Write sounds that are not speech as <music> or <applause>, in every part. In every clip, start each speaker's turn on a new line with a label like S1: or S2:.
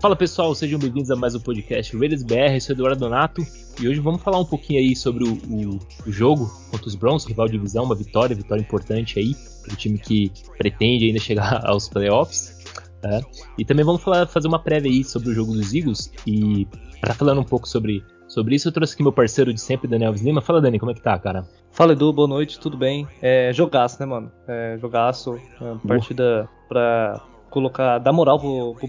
S1: Fala pessoal, sejam bem-vindos a mais um podcast Raiders BR, eu sou Eduardo Donato e hoje vamos falar um pouquinho aí sobre o, o, o jogo contra os Browns, rival de divisão, uma vitória, vitória importante aí para o time que pretende ainda chegar <laughs> aos playoffs. Né? E também vamos falar, fazer uma prévia aí sobre o jogo dos Eagles e para falando um pouco sobre, sobre isso eu trouxe aqui meu parceiro de sempre, Daniel Lima. Fala Dani, como é que tá, cara?
S2: Fala Edu, boa noite, tudo bem? É, jogaço, né, mano? É, jogaço, é, partida pra colocar, dar moral pro, pro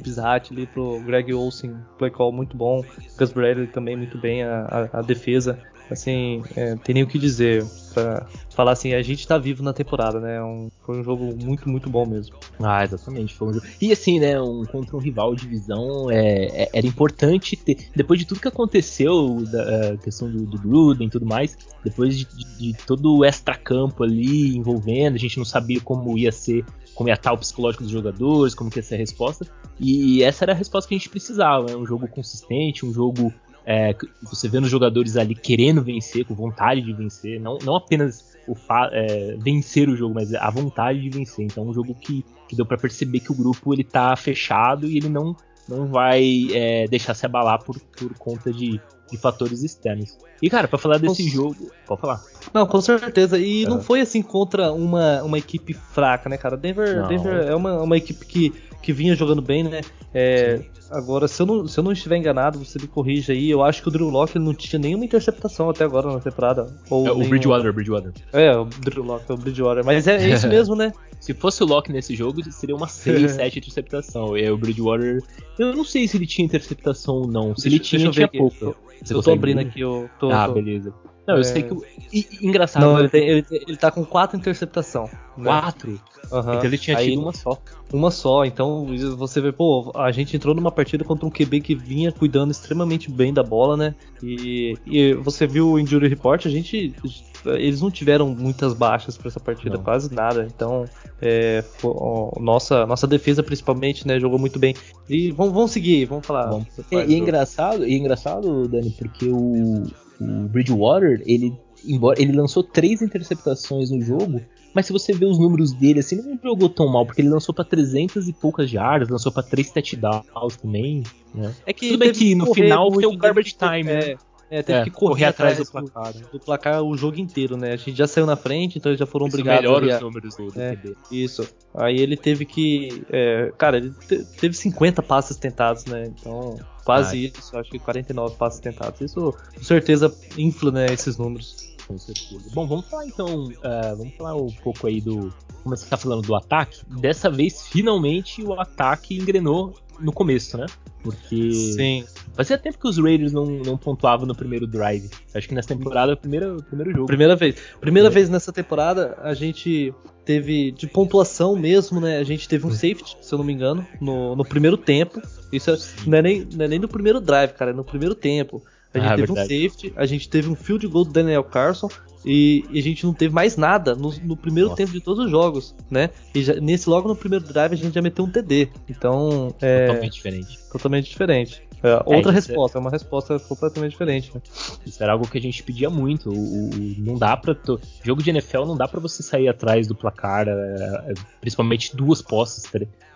S2: ali, pro Greg Olsen, play call muito bom, Gus Bradley também muito bem, a, a, a defesa, assim, é, tem nem o que dizer pra falar assim, a gente tá vivo na temporada, né, um, foi um jogo muito, muito bom mesmo.
S1: Ah, exatamente, foi um jogo, e assim, né, um, contra um rival de divisão, é, é, era importante ter, depois de tudo que aconteceu, da questão do, do Gruden e tudo mais, depois de, de, de todo o extra-campo ali envolvendo, a gente não sabia como ia ser como ia estar o psicológico dos jogadores, como que ia ser a resposta. E essa era a resposta que a gente precisava. Né? Um jogo consistente, um jogo é, você vendo os jogadores ali querendo vencer, com vontade de vencer, não, não apenas o é, vencer o jogo, mas a vontade de vencer. Então, um jogo que, que deu para perceber que o grupo ele tá fechado e ele não, não vai é, deixar se abalar por, por conta de, de fatores externos. E, cara, para falar desse jogo. Pode falar.
S2: Não, com certeza. E é. não foi assim contra uma, uma equipe fraca, né, cara? Denver, Denver é uma, uma equipe que, que vinha jogando bem, né? É, agora, se eu, não, se eu não estiver enganado, você me corrija aí. Eu acho que o Drew Locke não tinha nenhuma interceptação até agora na temporada.
S1: Ou é, o Bridgewater, Bridgewater.
S2: É, o Drew Locke, o Bridgewater. Mas é, é isso <laughs> mesmo, né?
S1: se fosse o Locke nesse jogo, seria uma 6, 7 <laughs> interceptação. E aí o Bridgewater. Eu não sei se ele tinha interceptação ou não. Se deixa, ele tinha, tinha pouco.
S2: Você eu tô abrindo aqui, eu tô.
S1: Ah,
S2: tô...
S1: beleza. Não, eu é... sei que. E, engraçado.
S2: Não, ele, tem, ele, ele tá com quatro interceptação.
S1: Né? Quatro? Uhum. Então ele tinha Aí, tido uma só.
S2: Uma só, então você vê, pô, a gente entrou numa partida contra um QB que vinha cuidando extremamente bem da bola, né? E, e você viu o Injury Report, a gente. Eles não tiveram muitas baixas para essa partida, não. quase nada. Então, é, nossa, nossa defesa principalmente, né, jogou muito bem. E vamos, vamos seguir, vamos falar. Vamos.
S1: E, e, é engraçado, e é engraçado, Dani, porque o, o Bridgewater, ele, embora ele lançou três interceptações no jogo, mas se você vê os números dele, assim, ele não jogou tão mal, porque ele lançou para 300 e poucas jardas, lançou para 3 touchdowns também, né?
S2: É que Tudo bem que no final foi o garbage time,
S1: é,
S2: né? É, teve é, que correr, correr atrás, do placar. Do, do, placar o jogo inteiro, né? A gente já saiu na frente, então eles já foram Isso obrigados
S1: melhora a... os números do, do
S2: é, Isso. Aí ele teve que. É, cara, ele teve 50 passes tentados, né? Então, quase isso, acho que 49 passes tentados. Isso com certeza infla, né, esses números
S1: com certeza. Bom, vamos falar então, uh, vamos falar um pouco aí do. Começar falando do ataque. Dessa vez, finalmente, o ataque engrenou no começo, né? Porque
S2: Sim.
S1: fazia tempo que os Raiders não, não pontuavam no primeiro drive. Acho que nessa temporada é o primeiro, primeiro jogo.
S2: Primeira vez. Primeira é. vez nessa temporada a gente teve de pontuação mesmo, né? A gente teve um safety, se eu não me engano, no, no primeiro tempo. Isso é, não, é nem, não é nem no primeiro drive, cara, é no primeiro tempo. A gente ah, teve verdade. um safety, a gente teve um field goal do Daniel Carson e, e a gente não teve mais nada no, no primeiro Nossa. tempo de todos os jogos, né? E já, nesse logo no primeiro drive a gente já meteu um TD. Então, é
S1: totalmente diferente.
S2: Totalmente diferente. É, outra é, resposta, é... uma resposta completamente diferente. Né?
S1: Isso era algo que a gente pedia muito. O, o não dá para jogo de NFL não dá para você sair atrás do placar, é, é, principalmente duas posses,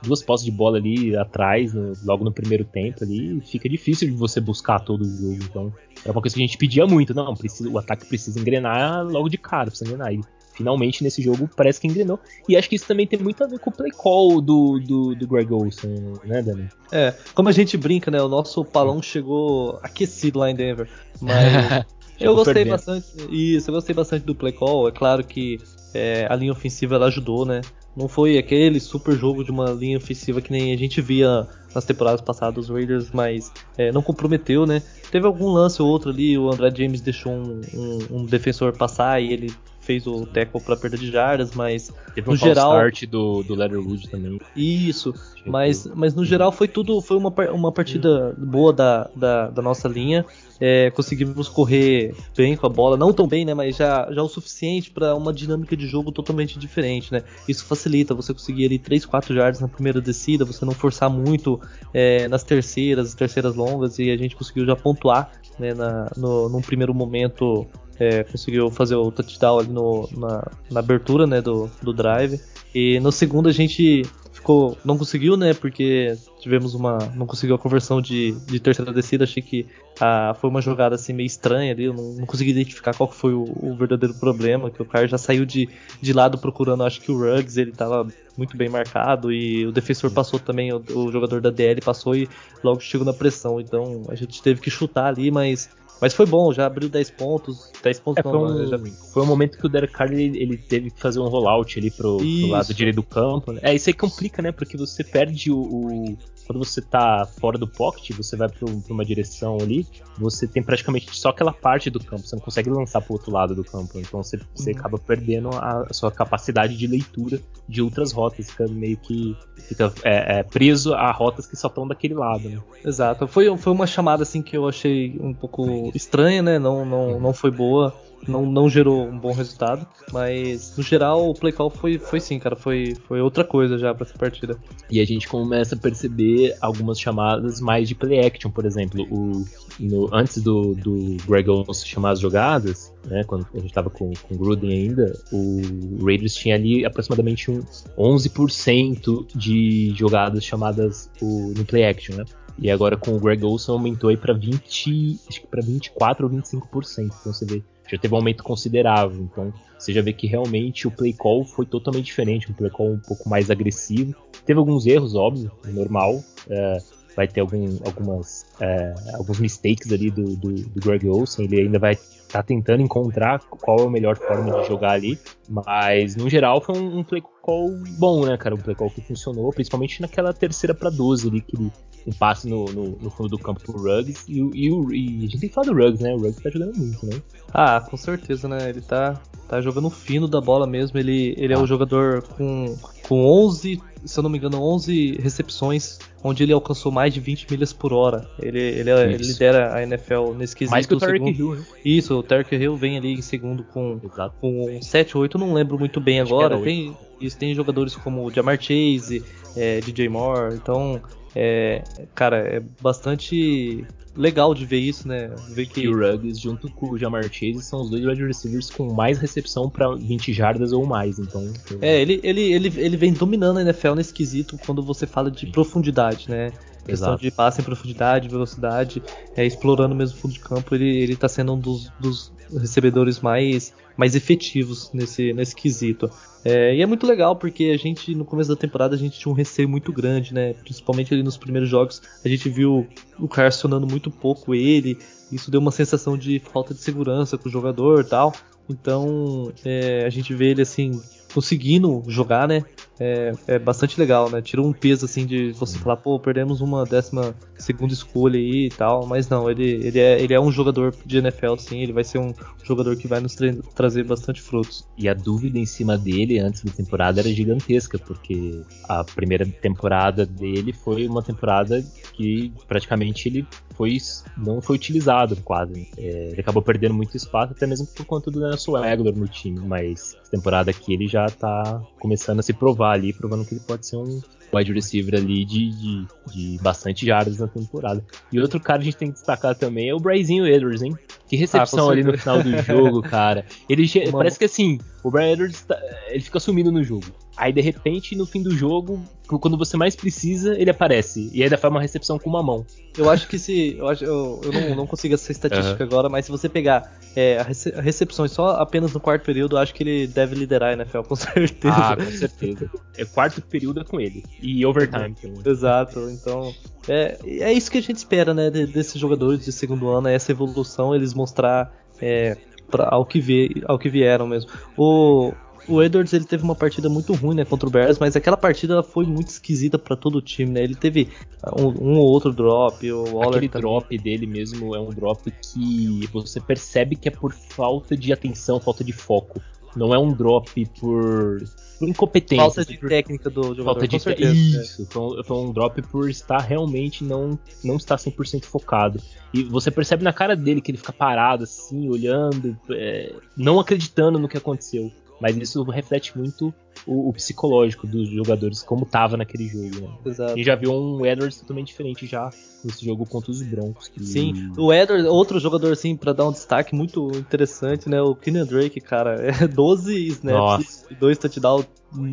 S1: duas posses de bola ali atrás, no, logo no primeiro tempo ali, fica difícil de você buscar todo o jogo. Então, era uma coisa que a gente pedia muito. Não, precisa, o ataque precisa engrenar logo de cara, precisa engrenar. E finalmente nesse jogo parece que engrenou. E acho que isso também tem muito a ver com o play call do, do, do Greg Olson, né, Dani?
S2: É, como a gente brinca, né? O nosso palão chegou aquecido lá em Denver. Mas <laughs> eu gostei bastante. Isso, eu gostei bastante do play call. É claro que é, a linha ofensiva ela ajudou, né? Não foi aquele super jogo de uma linha ofensiva que nem a gente via nas temporadas passadas dos Raiders, mas é, não comprometeu, né? Teve algum lance ou outro ali, o André James deixou um, um, um defensor passar e ele fez o tackle para perda de jardas, mas
S1: Teve no um geral start do, do Leatherwood também.
S2: Isso, mas, mas no geral foi tudo foi uma, uma partida boa da, da, da nossa linha. É, conseguimos correr bem com a bola, não tão bem, né, mas já, já o suficiente para uma dinâmica de jogo totalmente diferente, né? Isso facilita você conseguir ali 3, 4 jardas na primeira descida, você não forçar muito é, nas terceiras, terceiras longas e a gente conseguiu já pontuar né, na, no, num primeiro momento é, conseguiu fazer o touchdown ali no, na, na, abertura né, do, do drive. E no segundo a gente ficou, não conseguiu, né? Porque tivemos uma, não conseguiu a conversão de, de terceira descida. Achei que ah, foi uma jogada assim meio estranha ali. Eu não, não consegui identificar qual foi o, o, verdadeiro problema. Que o cara já saiu de, de lado procurando. Acho que o Ruggs ele tava muito bem marcado e o defensor passou também. O, o jogador da DL passou e logo chegou na pressão. Então a gente teve que chutar ali, mas mas foi bom, já abriu 10 pontos. 10 pontos
S1: é, não, foi, um, já... foi um momento que o Derek Carr ele, ele teve que fazer um rollout ali pro, pro lado direito do campo. Né? É, isso aí complica, né? Porque você perde o, o quando você tá fora do pocket, você vai pra, uma direção ali, você tem praticamente só aquela parte do campo, você não consegue lançar pro outro lado do campo, então você, você uhum. acaba perdendo a, a, sua capacidade de leitura de outras rotas, fica meio que fica é, é, preso a rotas que só estão daquele lado, né?
S2: Exato, foi, foi uma chamada assim que eu achei um pouco estranha, né, não, não, não foi boa, não, não gerou um bom resultado, mas no geral o play call foi, foi sim, cara, foi, foi outra coisa já para essa partida.
S1: E a gente começa a perceber algumas chamadas mais de play action, por exemplo, o, no, antes do, do Greg Olson chamar as jogadas, né, quando a gente estava com, com o Gruden ainda, o Raiders tinha ali aproximadamente um 11% de jogadas chamadas o, no play action, né? E agora com o Greg Olson aumentou aí para 20, acho que para 24 ou 25%. Então você vê já teve um aumento considerável. Então você já vê que realmente o play call foi totalmente diferente, um play call um pouco mais agressivo. Teve alguns erros, óbvio, normal. É, vai ter algum, algumas, é, alguns mistakes ali do, do, do, Greg Olsen. Ele ainda vai estar tá tentando encontrar qual é a melhor forma de jogar ali. Mas no geral foi um, um play call bom, né, cara? Um play call que funcionou, principalmente naquela terceira para 12 ali, que ele um passe no, no, no, fundo do campo pro Ruggs. E, e, e, a gente tem que falar do Ruggs, né? O Ruggs tá jogando muito, né?
S2: Ah, com certeza, né? Ele tá, tá jogando fino da bola mesmo. Ele, ele é o jogador com, com 11, se eu não me engano, 11 recepções, onde ele alcançou mais de 20 milhas por hora. Ele, ele, é, ele lidera a NFL nesse quesito.
S1: Mais que o Tarek Hill, né?
S2: Isso, o Tarek Hill vem ali em segundo com, com 7 ou 8, não lembro muito bem Acho agora. Tem, isso, tem jogadores como o Jamar Chase, é, DJ Moore, então é, cara, é bastante legal de ver isso, né? Ver
S1: que... E o Ruggs junto com o Jamar Chase são os dois wide receivers com mais recepção para 20 jardas ou mais, então...
S2: É, ele, ele, ele, ele vem dominando a NFL nesse quesito quando você fala de profundidade, né? questão Exato. de passe em profundidade, velocidade, é, explorando mesmo o fundo de campo, ele, ele tá sendo um dos, dos recebedores mais, mais efetivos nesse, nesse quesito. É, e é muito legal porque a gente, no começo da temporada, a gente tinha um receio muito grande, né? Principalmente ali nos primeiros jogos, a gente viu o cara acionando muito pouco ele, isso deu uma sensação de falta de segurança com o jogador tal. Então, é, a gente vê ele assim, conseguindo jogar, né? É, é, bastante legal, né? Tirou um peso assim de você falar, pô, perdemos uma décima segunda escolha aí e tal, mas não, ele, ele, é, ele é um jogador de NFL, sim, ele vai ser um jogador que vai nos tra trazer bastante frutos.
S1: E a dúvida em cima dele antes da temporada era gigantesca, porque a primeira temporada dele foi uma temporada que praticamente ele foi, não foi utilizado quase. É, ele acabou perdendo muito espaço, até mesmo por conta do Nelson Aguilar no time, mas essa temporada aqui ele já tá começando a se provar ali, provando que ele pode ser um wide receiver ali de, de, de bastante jardas na temporada. E outro cara que a gente tem que destacar também é o Bryzinho Edwards, hein? Que recepção ah, ali no final do jogo, <laughs> cara. Ele parece que assim, o Brian Edwards tá, ele fica sumido no jogo. Aí de repente, no fim do jogo, quando você mais precisa, ele aparece. E ainda faz uma recepção com uma mão.
S2: Eu acho que se. Eu, acho, eu, eu não, não consigo essa estatística uhum. agora, mas se você pegar é, a, rece, recepções só apenas no quarto período, eu acho que ele deve liderar a NFL, com <laughs> certeza.
S1: Ah, com certeza. É quarto período é com ele. E overtime
S2: também. Exato, então. É, é isso que a gente espera, né, desses jogadores de segundo ano, é essa evolução, eles mostrar é, pra, ao, que vê, ao que vieram mesmo. O, o Edwards ele teve uma partida muito ruim né, contra o Bears, mas aquela partida foi muito esquisita para todo o time, né? Ele teve um, um ou outro drop, o
S1: Waller Aquele também. drop dele mesmo é um drop que você percebe que é por falta de atenção, falta de foco. Não é um drop por, por incompetência.
S2: Falta de por... técnica do jogador. Falta de certeza,
S1: Isso, é. foi, um, foi um drop por estar realmente não, não estar 100% focado. E você percebe na cara dele que ele fica parado assim, olhando, é, não acreditando no que aconteceu. Mas isso reflete muito o, o, psicológico dos jogadores, como tava naquele jogo. Né?
S2: Exato.
S1: E já viu um Edwards totalmente diferente já nesse jogo contra os Broncos.
S2: Que... Sim, o Edwards, outro jogador assim, para dar um destaque muito interessante, né? O Kenyon Drake, cara, <laughs> é 12 snaps e dois touchdowns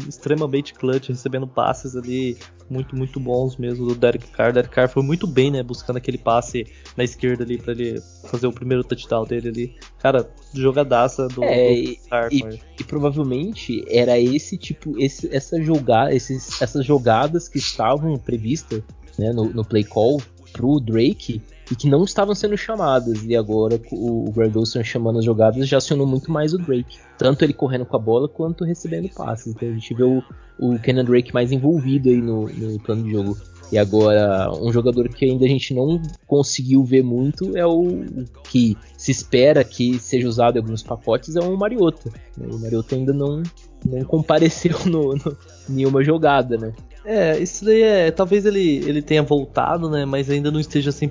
S2: extremamente clutch, recebendo passes ali muito, muito bons mesmo do Derek Carr. O Derek Carr foi muito bem, né? Buscando aquele passe na esquerda ali para ele fazer o primeiro touchdown dele ali. Cara, jogadaça do,
S1: é, do Carr. E, e, provavelmente era esse tipo, esse, essa jogada, esses, essas jogadas que estavam previstas né, no, no play call pro Drake e que não estavam sendo chamadas. E agora o, o Greg Olson chamando as jogadas já acionou muito mais o Drake. Tanto ele correndo com a bola quanto recebendo passes. Então a gente vê o, o Kenan Drake mais envolvido aí no, no plano de jogo. E agora, um jogador que ainda a gente não conseguiu ver muito é o que se espera que seja usado em alguns pacotes, é o Mariota. O Mariota ainda não, não compareceu <laughs> no, no nenhuma jogada, né?
S2: É, isso daí é. Talvez ele, ele tenha voltado, né? Mas ainda não esteja 100%.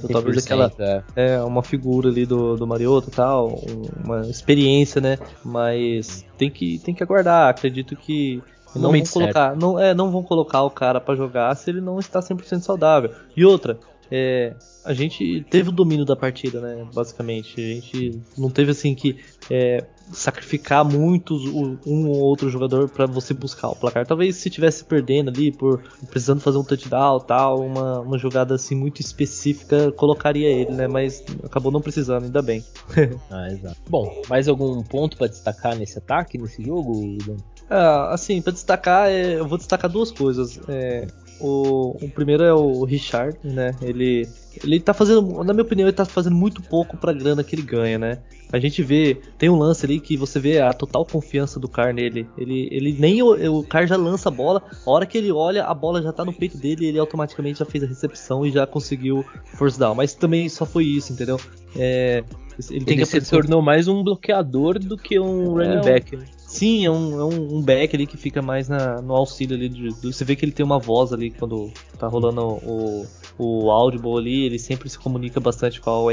S2: 100% talvez aquela. É. é, uma figura ali do, do Mariota e tal, uma experiência, né? Mas tem que, tem que aguardar. Acredito que. Não vão, colocar, não, é, não vão colocar o cara para jogar se ele não está 100% saudável. E outra, é, a gente teve o domínio da partida, né? Basicamente. A gente não teve assim que é, sacrificar muitos um ou outro jogador para você buscar o placar. Talvez se tivesse perdendo ali por precisando fazer um touchdown, tal, uma, uma jogada assim muito específica, colocaria ele, né? Mas acabou não precisando, ainda bem. <laughs>
S1: ah, exato. Bom, mais algum ponto para destacar nesse ataque, nesse jogo?
S2: Ah, assim, para destacar, é, eu vou destacar duas coisas. É, o, o, primeiro é o Richard, né? Ele, ele tá fazendo, na minha opinião, ele tá fazendo muito pouco pra grana que ele ganha, né? A gente vê, tem um lance ali que você vê a total confiança do Car nele. Ele, ele nem o, o Car já lança a bola, a hora que ele olha, a bola já tá no peito dele e ele automaticamente já fez a recepção e já conseguiu force down. Mas também só foi isso, entendeu?
S1: É, ele, ele se tornou mais um bloqueador do que um running é, back. Né?
S2: Sim, é um, é um back ali que fica mais na, no auxílio ali. De, de, você vê que ele tem uma voz ali quando tá rolando o, o audible ali, ele sempre se comunica bastante com a OL.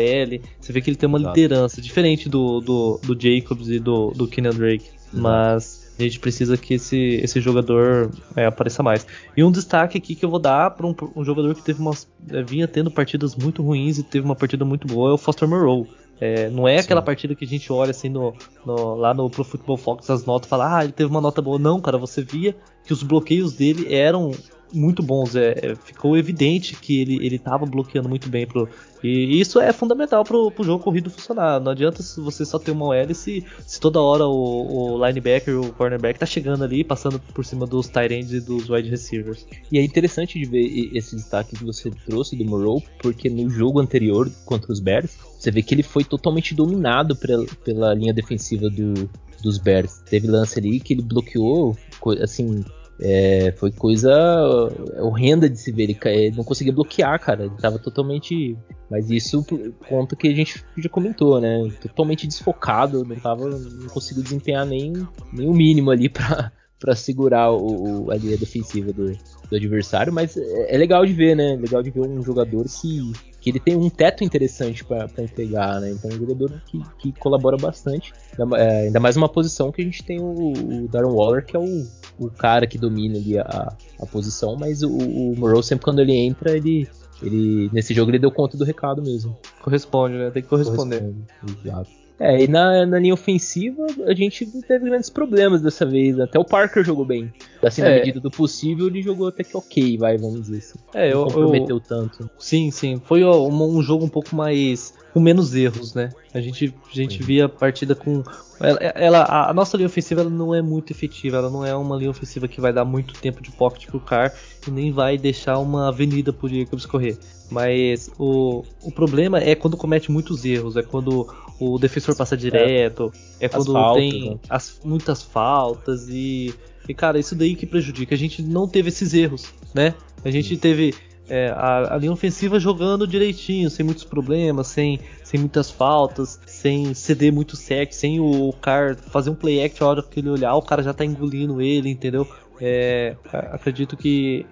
S2: Você vê que ele tem uma Exato. liderança, diferente do, do, do Jacobs e do, do Kenan Drake. Exato. Mas a gente precisa que esse, esse jogador é, apareça mais. E um destaque aqui que eu vou dar para um, um, jogador que teve umas, é, vinha tendo partidas muito ruins e teve uma partida muito boa é o Foster Moreau. É, não é Sim. aquela partida que a gente olha assim no, no, lá no Pro Football Focus as notas e fala, ah, ele teve uma nota boa. Não, cara, você via que os bloqueios dele eram muito bons. É, ficou evidente que ele, ele tava bloqueando muito bem. Pro, e isso é fundamental pro, pro jogo corrido funcionar. Não adianta você só ter uma OL se, se toda hora o, o linebacker, o cornerback tá chegando ali, passando por cima dos tight ends e dos wide receivers.
S1: E é interessante de ver esse destaque que você trouxe do Moreau, porque no jogo anterior contra os Bears, você vê que ele foi totalmente dominado pela, pela linha defensiva do, dos Bears. Teve lance ali que ele bloqueou, assim, é, foi coisa horrenda de se ver. Ele não conseguia bloquear, cara. Ele tava totalmente. Mas isso conta que a gente já comentou, né? Totalmente desfocado, não tava. Não conseguiu desempenhar nem, nem o mínimo ali pra, <laughs> pra segurar o, o a linha defensiva do, do adversário. Mas é, é legal de ver, né? Legal de ver um jogador que que ele tem um teto interessante para entregar, né? Então é um jogador que, que colabora bastante. É, ainda mais uma posição que a gente tem o, o Darren Waller, que é o, o cara que domina ali a, a posição, mas o, o Morrow sempre quando ele entra, ele, ele nesse jogo ele deu conta do recado mesmo.
S2: Corresponde, né? Tem que corresponder.
S1: Corresponde, exato. É, e na, na linha ofensiva a gente teve grandes problemas dessa vez. Até o Parker jogou bem. Assim, na é. medida do possível, ele jogou até que ok, vai, vamos dizer assim.
S2: É, Não eu, comprometeu eu, tanto. Sim, sim. Foi um, um jogo um pouco mais com menos erros, né? A gente, a gente via a partida com. Ela, ela, a nossa linha ofensiva ela não é muito efetiva, ela não é uma linha ofensiva que vai dar muito tempo de pocket pro Car e nem vai deixar uma avenida pro Jacobs correr. Mas o, o problema é quando comete muitos erros, é quando o defensor passa direto, é, é quando faltas, tem né? as, muitas faltas e, e, cara, isso daí que prejudica. A gente não teve esses erros, né? A gente Sim. teve é, a, a, linha ofensiva jogando direitinho, sem muitos problemas, sem, sem muitas faltas, sem ceder muito sec, sem o, o cara fazer um play act a hora que ele olhar, o cara já tá engolindo ele, entendeu? É, acredito que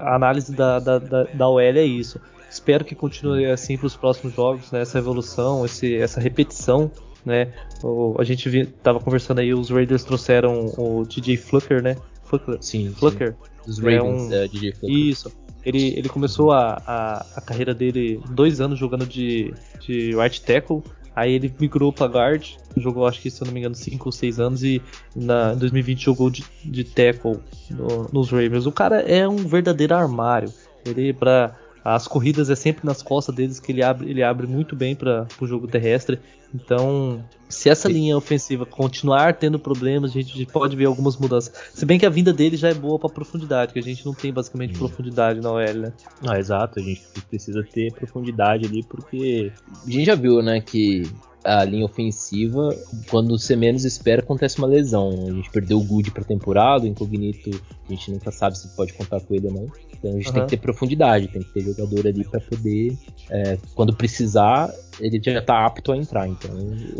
S2: a análise da, da, da, da OL é isso. Espero que continue assim para os próximos jogos, né? essa evolução, esse, essa repetição né? O, a gente vi, tava conversando aí, os Raiders trouxeram o DJ Flucker, né?
S1: Flucker. Sim.
S2: Flucker.
S1: Os Ravens,
S2: é um, DJ Flucker. Isso. Ele, ele começou a, a, a, carreira dele dois anos jogando de, de right tackle. Aí ele migrou para guard, jogou acho que se eu não me engano 5 ou 6 anos e na, em 2020 jogou de, de tackle no, nos Ravens. O cara é um verdadeiro armário. Ele para as corridas é sempre nas costas deles que ele abre, ele abre muito bem para o jogo terrestre. Então, se essa linha ofensiva continuar tendo problemas, a gente pode ver algumas mudanças. Se bem que a vinda dele já é boa para profundidade, que a gente não tem basicamente hum. profundidade na OL, né?
S1: Ah, exato, a gente precisa ter profundidade ali porque a gente já viu, né, que a linha ofensiva, quando você menos espera, acontece uma lesão. A gente perdeu o Good pra temporada, o Incognito, a gente nunca sabe se pode contar com ele ou não. Então a gente uhum. tem que ter profundidade, tem que ter jogador ali para poder, é, quando precisar, ele já tá apto a entrar. Então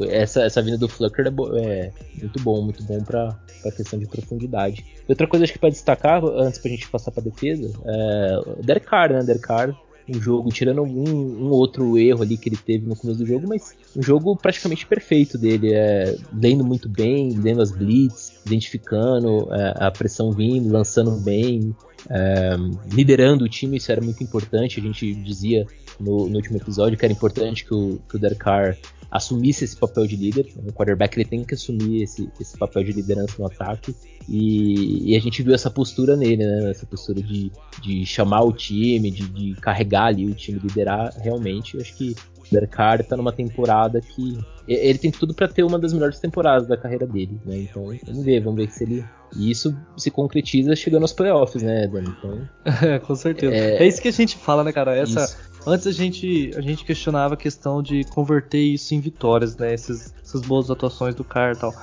S1: essa, essa vinda do Flucker é, é muito bom, muito bom pra, pra questão de profundidade. E outra coisa acho que para destacar, antes pra gente passar pra defesa, é o Derek Carr, né? Derek Carr um jogo, tirando um, um, outro erro ali que ele teve no começo do jogo, mas um jogo praticamente perfeito dele, é, lendo muito bem, lendo as blitz, identificando é, a pressão vindo, lançando bem, é, liderando o time, isso era muito importante. A gente dizia no, no último episódio que era importante que o, que o Derek Carr assumisse esse papel de líder. O quarterback ele tem que assumir esse, esse papel de liderança no ataque. E, e, a gente viu essa postura nele, né? Essa postura de, de chamar o time, de, de carregar ali o time, liderar realmente. Acho que o Derek Carr tá numa temporada que. Ele tem tudo para ter uma das melhores temporadas da carreira dele, né? Então vamos ver, vamos ver se ele. E isso se concretiza chegando aos playoffs, né, Dani? Então,
S2: é, <laughs> com certeza. É... é... isso que a gente fala, né, cara? Essa, isso. Antes a gente, a gente questionava a questão de converter isso em vitórias, né? Esses, essas boas atuações do Carr e tal.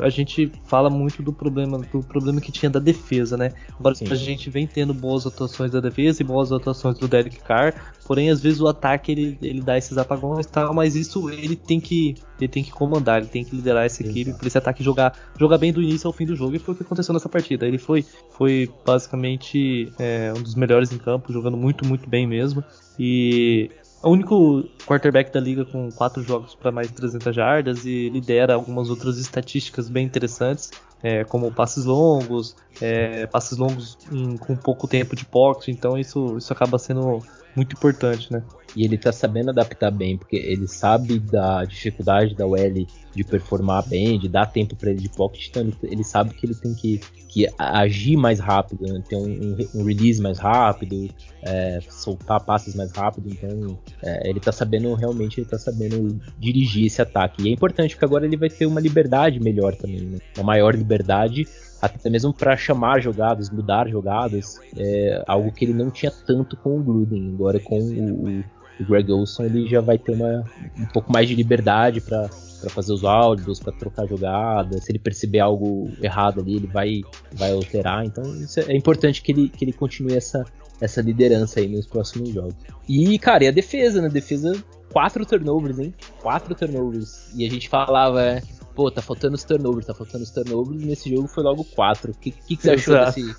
S2: A gente fala muito do problema, do problema que tinha da defesa, né? Agora Sim. a gente vem tendo boas atuações da defesa e boas atuações do Derek Carr, porém às vezes o ataque ele, ele dá esses apagões e tal, mas isso ele tem que ele tem que comandar, ele tem que liderar essa equipe para esse ataque jogar, jogar bem do início ao fim do jogo e foi o que aconteceu nessa partida. Ele foi, foi basicamente é, um dos melhores em campo, jogando muito, muito bem mesmo. E é o único quarterback da liga com quatro jogos para mais de 300 jardas e lidera algumas outras estatísticas bem interessantes, é, como passes longos, é, passes longos em, com pouco tempo de pocket, então isso, isso acaba sendo muito importante, né?
S1: E ele tá sabendo adaptar bem, porque ele sabe da dificuldade da OL de performar bem, de dar tempo para ele de pocket, então ele, sabe que ele tem que, que agir mais rápido, né? ter um, um, release mais rápido, é, soltar passes mais rápido, então é, ele tá sabendo, realmente, ele tá sabendo dirigir esse ataque. E é importante porque agora ele vai ter uma liberdade melhor também, né? uma maior liberdade até mesmo para chamar jogadas, mudar jogadas, é algo que ele não tinha tanto com o Gruden. Agora com o Greg Olson ele já vai ter uma, um pouco mais de liberdade para para fazer os áudios, para trocar jogadas. Se ele perceber algo errado ali, ele vai, vai alterar. Então é, é importante que ele, que ele continue essa, essa liderança aí nos próximos jogos. E, cara, e a defesa, né? Defesa, quatro turnovers, hein? Quatro turnovers. E a gente falava, é, pô, tá faltando os turnovers, tá faltando os turnovers, e nesse jogo foi logo quatro. O que, que, que, você achou desse.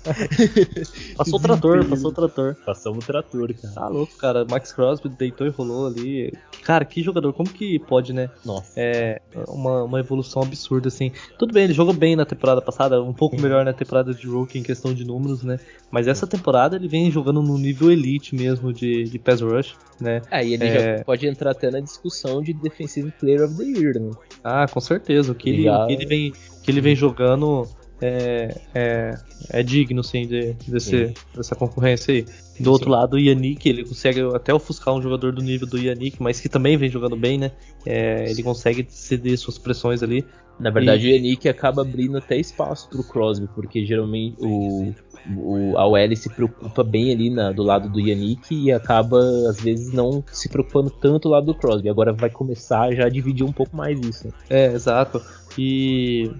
S1: <laughs>
S2: passou o trator, passou o trator.
S1: Passamos o trator, cara.
S2: Tá louco, cara. Max Crosby deitou e rolou ali. Cara, que jogador, como que pode, né?
S1: Nossa.
S2: É uma, uma evolução absurda, assim. Tudo bem, ele jogou bem na temporada passada, um pouco melhor na temporada de rookie em questão de números, né? Mas essa temporada ele vem jogando no nível elite mesmo de, de pass rush, né?
S1: É, e ele é... já pode entrar até na discussão de Defensive Player of the Year, né?
S2: Ah, com certeza. O que, ele, o que ele, vem, que ele vem jogando é, é, é digno, sim, de, desse, dessa concorrência aí. Do sim. outro lado, o Yannick, ele consegue até ofuscar um jogador do nível do Yannick, mas que também vem jogando bem, né? É, ele consegue ceder suas pressões ali.
S1: Na verdade, e... o Yannick acaba abrindo até espaço pro Crosby, porque geralmente o, o, a OL se preocupa bem ali na, do lado do Yannick e acaba, às vezes, não se preocupando tanto do lado do Crosby. Agora vai começar já a dividir um pouco mais isso.
S2: É, exato. E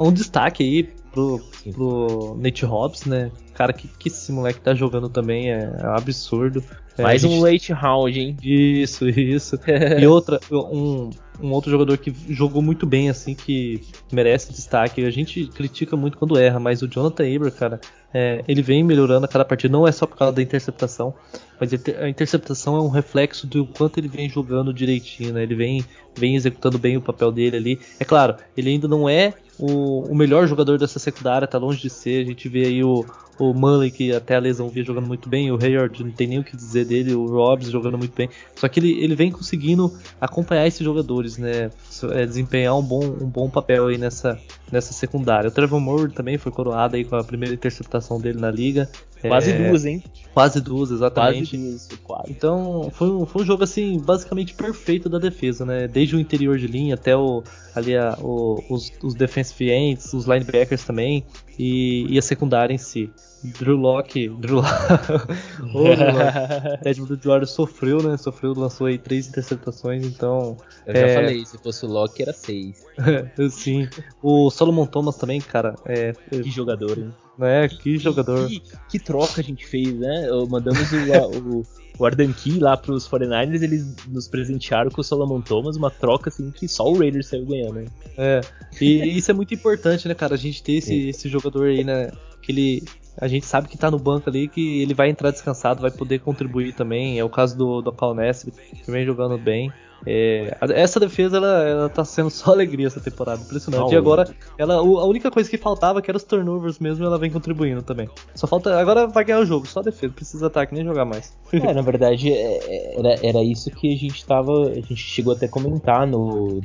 S2: um destaque aí pro, pro Nate Hobbs, né? Cara, que, que esse moleque tá jogando também é, é absurdo.
S1: Mais é, um late round, hein?
S2: Isso, isso. <laughs> e outra, um, um outro jogador que jogou muito bem, assim, que merece destaque. A gente critica muito quando erra, mas o Jonathan Abram, cara, é, ele vem melhorando a cada partida, não é só por causa da interceptação, mas a interceptação é um reflexo do quanto ele vem jogando direitinho, né? Ele vem, vem executando bem o papel dele ali. É claro, ele ainda não é o, o melhor jogador dessa secundária, tá longe de ser. A gente vê aí o, o Mullen, que até a lesão via jogando muito bem, o Hayward não tem nem o que dizer dele, o Robbs jogando muito bem. Só que ele, ele vem conseguindo acompanhar esses jogadores, né? É, desempenhar um bom, um bom papel aí nessa, nessa secundária. O Trevor Moore também foi coroado aí com a primeira interceptação dele na liga.
S1: Quase é, duas, hein?
S2: Quase duas, exatamente.
S1: Quase duas, quase.
S2: Então, foi um, foi um jogo, assim, basicamente perfeito da defesa, né? Desde o interior de linha até o, ali a, o, os, os defensive ends, os linebackers também, e, e a secundária em si. Drew Locke, Drew <laughs> Ted Bridgewater sofreu, né? Sofreu, lançou aí três interceptações, então.
S1: Eu já é... falei, se fosse o Locke era seis. <laughs>
S2: Sim. O Solomon Thomas também, cara. É...
S1: Que jogador, hein?
S2: Né? Que jogador.
S1: Que, que troca a gente fez, né? Mandamos o, o, o Ardan Key lá pros 49ers, eles nos presentearam com o Solomon Thomas, uma troca assim que só o Raiders saiu ganhando, né?
S2: É. E isso é muito importante, né, cara? A gente ter esse, esse jogador aí, né? Que ele a gente sabe que tá no banco ali, que ele vai entrar descansado, vai poder contribuir também. É o caso do, do Cal que vem jogando bem. É, essa defesa ela, ela tá sendo só <laughs> alegria essa temporada, impressionante. e agora, ela, a única coisa que faltava, que era os turnovers mesmo, ela vem contribuindo também. Só falta. Agora vai ganhar o jogo, só defesa, precisa ataque, nem jogar mais. <laughs>
S1: É, na verdade, é, era, era isso que a gente tava. A gente chegou até a comentar no.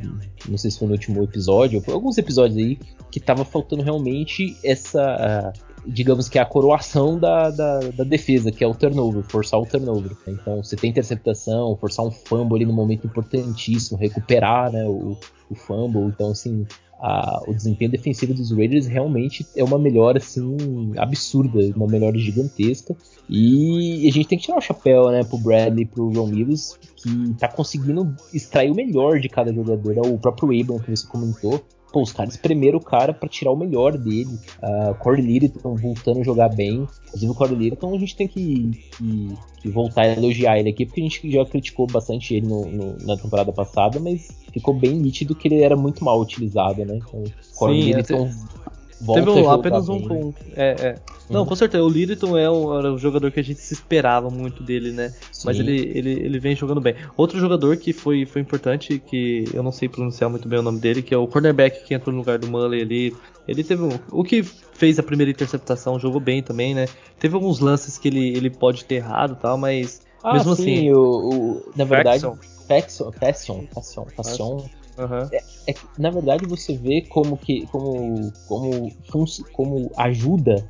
S1: Não sei se foi no último episódio, ou alguns episódios aí, que tava faltando realmente essa digamos que é a coroação da, da, da, defesa, que é o turnover, forçar o turnover. Então, você tem interceptação, forçar um fumble ali no momento importantíssimo, recuperar né, o, o fumble. Então, assim, a, o desempenho defensivo dos Raiders realmente é uma melhora assim absurda, uma melhora gigantesca. E a gente tem que tirar o chapéu, né, pro Bradley, pro Ron Willis, que tá conseguindo extrair o melhor de cada jogador. É o próprio Abram que você comentou pô, os caras espremeram o cara para tirar o melhor dele. Uh, Corey Littleton voltando a jogar bem. Inclusive o Corey Littleton a gente tem que, que, que, voltar a elogiar ele aqui, porque a gente já criticou bastante ele no, no, na temporada passada, mas ficou bem nítido que ele era muito mal utilizado, né? Então,
S2: Corey Littleton Volta Teve um, apenas um. um é, é. Não, uhum. com certeza. O Littleton é o, era o jogador que a gente se esperava muito dele, né? Sim. Mas ele, ele, ele vem jogando bem. Outro jogador que foi, foi importante, que eu não sei pronunciar muito bem o nome dele, que é o cornerback que entrou no lugar do Mullen ali. Ele teve um, O que fez a primeira interceptação, jogou bem também, né? Teve alguns lances que ele, ele pode ter errado e tal, mas.
S1: Ah, mesmo sim, assim. O, o, na verdade. Passion, Passion, Passion, Passion Uhum. É, é, na verdade, você vê como que como como como ajuda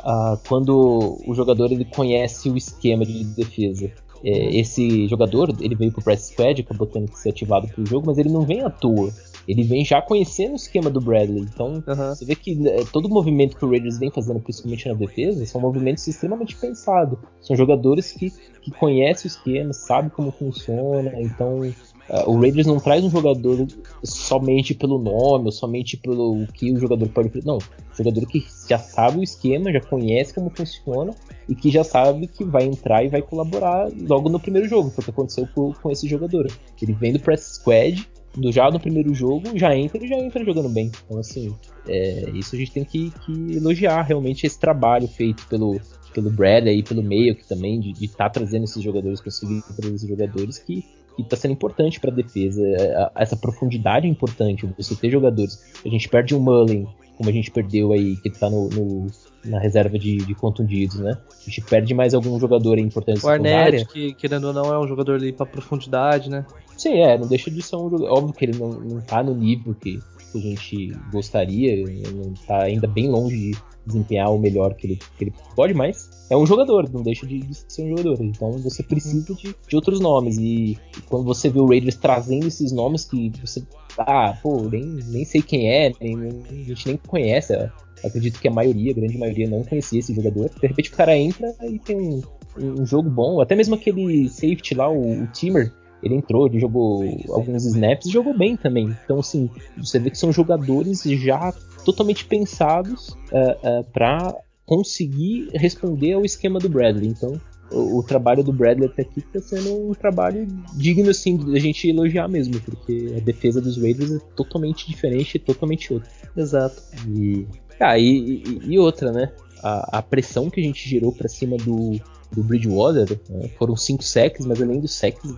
S1: uh, quando o jogador ele conhece o esquema de defesa. É, esse jogador ele veio pro press squad, acabou tendo que ser ativado pro jogo, mas ele não vem à toa. Ele vem já conhecendo o esquema do Bradley. Então, uhum. você vê que né, todo o movimento que o Raiders vem fazendo, principalmente na defesa, são movimentos extremamente pensados. São jogadores que, que conhecem o esquema, sabem como funciona. Então, Uh, o Raiders não traz um jogador somente pelo nome, ou somente pelo que o jogador pode. Não, jogador que já sabe o esquema, já conhece como funciona e que já sabe que vai entrar e vai colaborar logo no primeiro jogo, foi o que aconteceu com, com esse jogador. Ele vem do press squad, do, já no primeiro jogo, já entra e já entra jogando bem. Então, assim, é, isso a gente tem que, que, elogiar realmente esse trabalho feito pelo, pelo Brad aí, pelo meio que também, de estar tá trazendo esses jogadores, conseguir trazer esses jogadores que e tá sendo importante para a defesa. Essa profundidade é importante. Você ter jogadores. A gente perde o Mullen, como a gente perdeu aí, que tá no, no na reserva de, de, contundidos, né? A gente perde mais algum jogador importante.
S2: O Arnett, que querendo ou não é um jogador ali para profundidade, né?
S1: Sim, é, não deixa de ser um jogador. Óbvio que ele não, não tá no nível que, que a gente gostaria, não tá ainda bem longe de desempenhar o melhor que ele, que ele pode, mas é um jogador, não deixa de, de ser um jogador. Então você precisa de, de outros nomes. E, e, quando você vê o Raiders trazendo esses nomes que você. Ah, pô, nem, nem sei quem é, nem, a gente nem conhece. Acredito que a maioria, a grande maioria, não conhecia esse jogador. De repente o cara entra e tem um, um jogo bom. Até mesmo aquele safety lá, o, o Timmer, ele entrou, ele jogou alguns snaps e jogou bem também. Então, assim, você vê que são jogadores já totalmente pensados uh, uh, para conseguir responder ao esquema do Bradley. Então, o, o, trabalho do Bradley até aqui tá sendo um trabalho digno, assim, da gente elogiar mesmo, porque a defesa dos Raiders é totalmente diferente, totalmente outra.
S2: Exato.
S1: E, ah, e, e, e outra, né? A, a, pressão que a gente gerou para cima do, do Bridgewater né? foram cinco sacks, mas além dos sacks,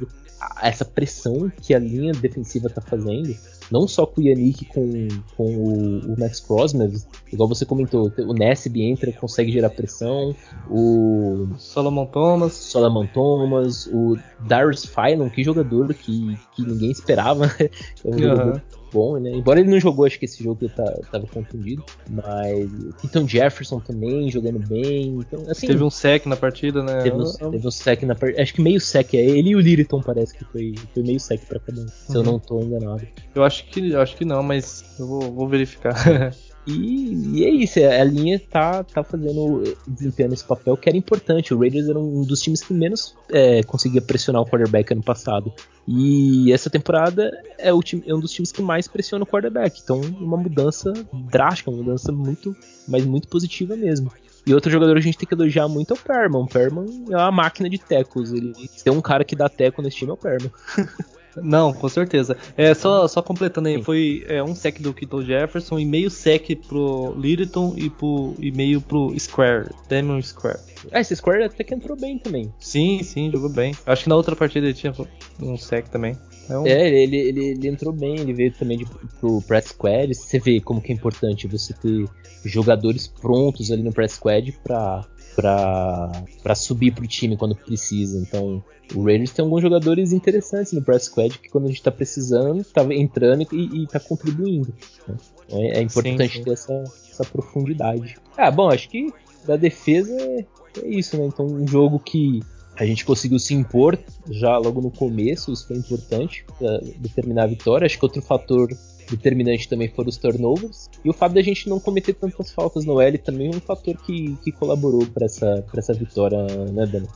S1: essa pressão que a linha defensiva tá fazendo não só com o Yannick, com, com o, o Max Cross, mas igual você comentou, o Nesb entra, consegue gerar pressão, o
S2: Solomon Thomas,
S1: Solomon Thomas, o Darius Phylon, que jogador que, que ninguém esperava, é um uhum. jogador bom, né? Embora ele não jogou, acho que esse jogo ele tá, tava confundido. Mas. Então Jefferson também jogando bem. Então, assim,
S2: teve um sec na partida, né?
S1: Teve um, teve um sec na partida. Acho que meio sec. É ele e o Liriton parece que foi, foi meio sec pra cada um. Se eu uhum. não tô enganado.
S2: Eu acho que, eu acho que não, mas eu vou, vou verificar. <laughs>
S1: E, e, é isso, a linha tá, tá fazendo, desempenhando esse papel que era importante. O Raiders era um dos times que menos é, conseguia pressionar o quarterback ano passado. E essa temporada é, o time, é um dos times que mais pressiona o quarterback. Então, uma mudança drástica, uma mudança muito, mas muito positiva mesmo. E outro jogador que a gente tem que elogiar muito é o Perman. O Perman é uma máquina de tecos. Ele tem um cara que dá teco nesse time é o Perman. <laughs>
S2: Não, com certeza. É, só, só completando aí, Sim. foi é, um sec do Keaton Jefferson e meio sec pro Littleton e, pro, e meio pro Square, Demon Square.
S1: Ah, esse Square até que entrou bem também.
S2: Sim, sim, jogou bem. Acho que na outra partida ele tinha um sec também.
S1: É, um... é ele, ele, ele, entrou bem, ele veio também de, pro press squad. Você vê como que é importante você ter jogadores prontos ali no press squad pra para subir pro time quando precisa. Então, o Raiders tem alguns jogadores interessantes no press squad que quando a gente tá precisando, tá entrando e, e tá contribuindo. Né? Então, é, é, importante sim, sim. ter essa, essa profundidade. Ah, bom, acho que da defesa é, é isso, né? Então, um jogo que a gente conseguiu se impor já logo no começo, isso foi importante para determinar a vitória. Acho que outro fator determinante também foram os turnovers. E o fato da gente não cometer tantas faltas no L também é um fator que, que colaborou para essa, essa vitória, né, Dani?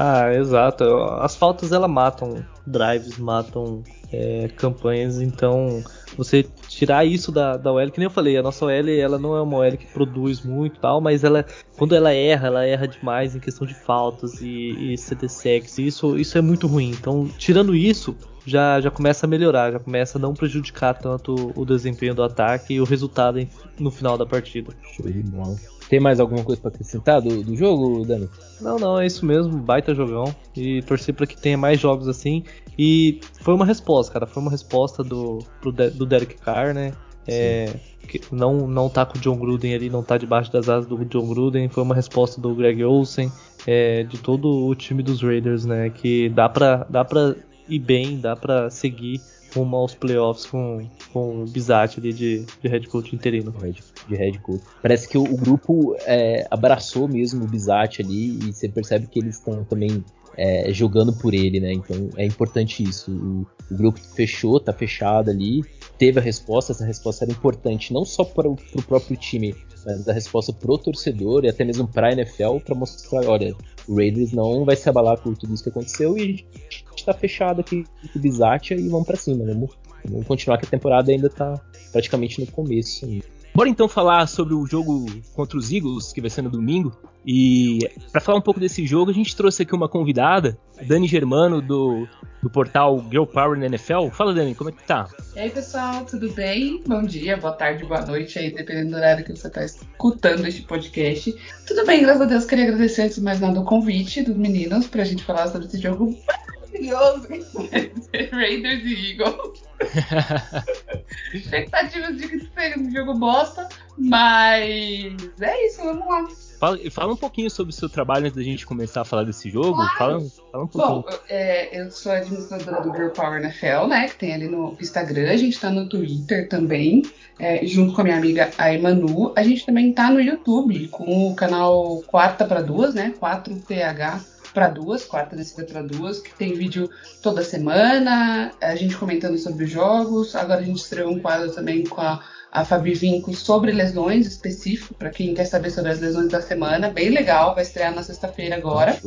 S2: Ah, exato. As faltas ela matam drives, matam é, campanhas, então você tirar isso da, da OL, que nem eu falei, a nossa OL ela não é uma OL que produz muito tal, mas ela quando ela erra, ela erra demais em questão de faltas e, e CT isso, isso é muito ruim. Então, tirando isso, já, já começa a melhorar, já começa a não prejudicar tanto o desempenho do ataque e o resultado no final da partida.
S1: Show de bola. Tem mais alguma coisa para acrescentar do, do jogo, Dani?
S2: Não, não, é isso mesmo, baita jogão. E torcer para que tenha mais jogos assim. E foi uma resposta, cara. Foi uma resposta do, do Derek Carr, né? É, não, não tá com o John Gruden ali, não tá debaixo das asas do John Gruden. Foi uma resposta do Greg Olsen, é, de todo o time dos Raiders, né? Que dá pra, dá pra ir bem, dá pra seguir rumo aos playoffs com, com o Bizat ali de, de head coach interino.
S1: De head coach. Parece que o, o grupo é, abraçou mesmo o Bizat ali e você percebe que eles estão também é, jogando por ele, né? Então é importante isso. O, o, grupo fechou, tá fechado ali, teve a resposta, essa resposta era importante não só para o próprio time, mas a resposta pro torcedor e até mesmo pra NFL para mostrar, olha, o Raiders não vai se abalar por tudo isso que aconteceu e tá fechado aqui com o Bizatia e vamos para cima, vamos, vamos continuar que a temporada ainda tá praticamente no começo. Ainda. Bora então falar sobre o jogo contra os Eagles, que vai ser no domingo. E para falar um pouco desse jogo, a gente trouxe aqui uma convidada, Dani Germano, do, do portal Girl Power na NFL. Fala, Dani, como é que tá?
S3: E aí, pessoal, tudo bem? Bom dia, boa tarde, boa noite aí, dependendo do horário que você está escutando este podcast. Tudo bem, graças a Deus. Queria agradecer antes de mais nada o convite dos meninos para a gente falar sobre esse jogo maravilhoso <laughs> Raiders e Eagles. <laughs> Expectativas de que seja um jogo bosta, mas é isso, vamos lá.
S1: Fala, fala, um pouquinho sobre o seu trabalho antes da gente começar a falar desse jogo. Claro. Fala, fala, um pouquinho.
S3: Bom, é, eu sou administradora do Girl Power NFL, né? Que tem ali no Instagram, a gente tá no Twitter também, é, junto com a minha amiga a Emanu. A gente também tá no YouTube com o canal Quarta para Duas, né? 4PH para duas, quarta descida para duas, que tem vídeo toda semana, a gente comentando sobre os jogos. Agora a gente estreou um quadro também com a, a Fabi Vinco sobre lesões específico, para quem quer saber sobre as lesões da semana, bem legal, vai estrear na sexta-feira agora.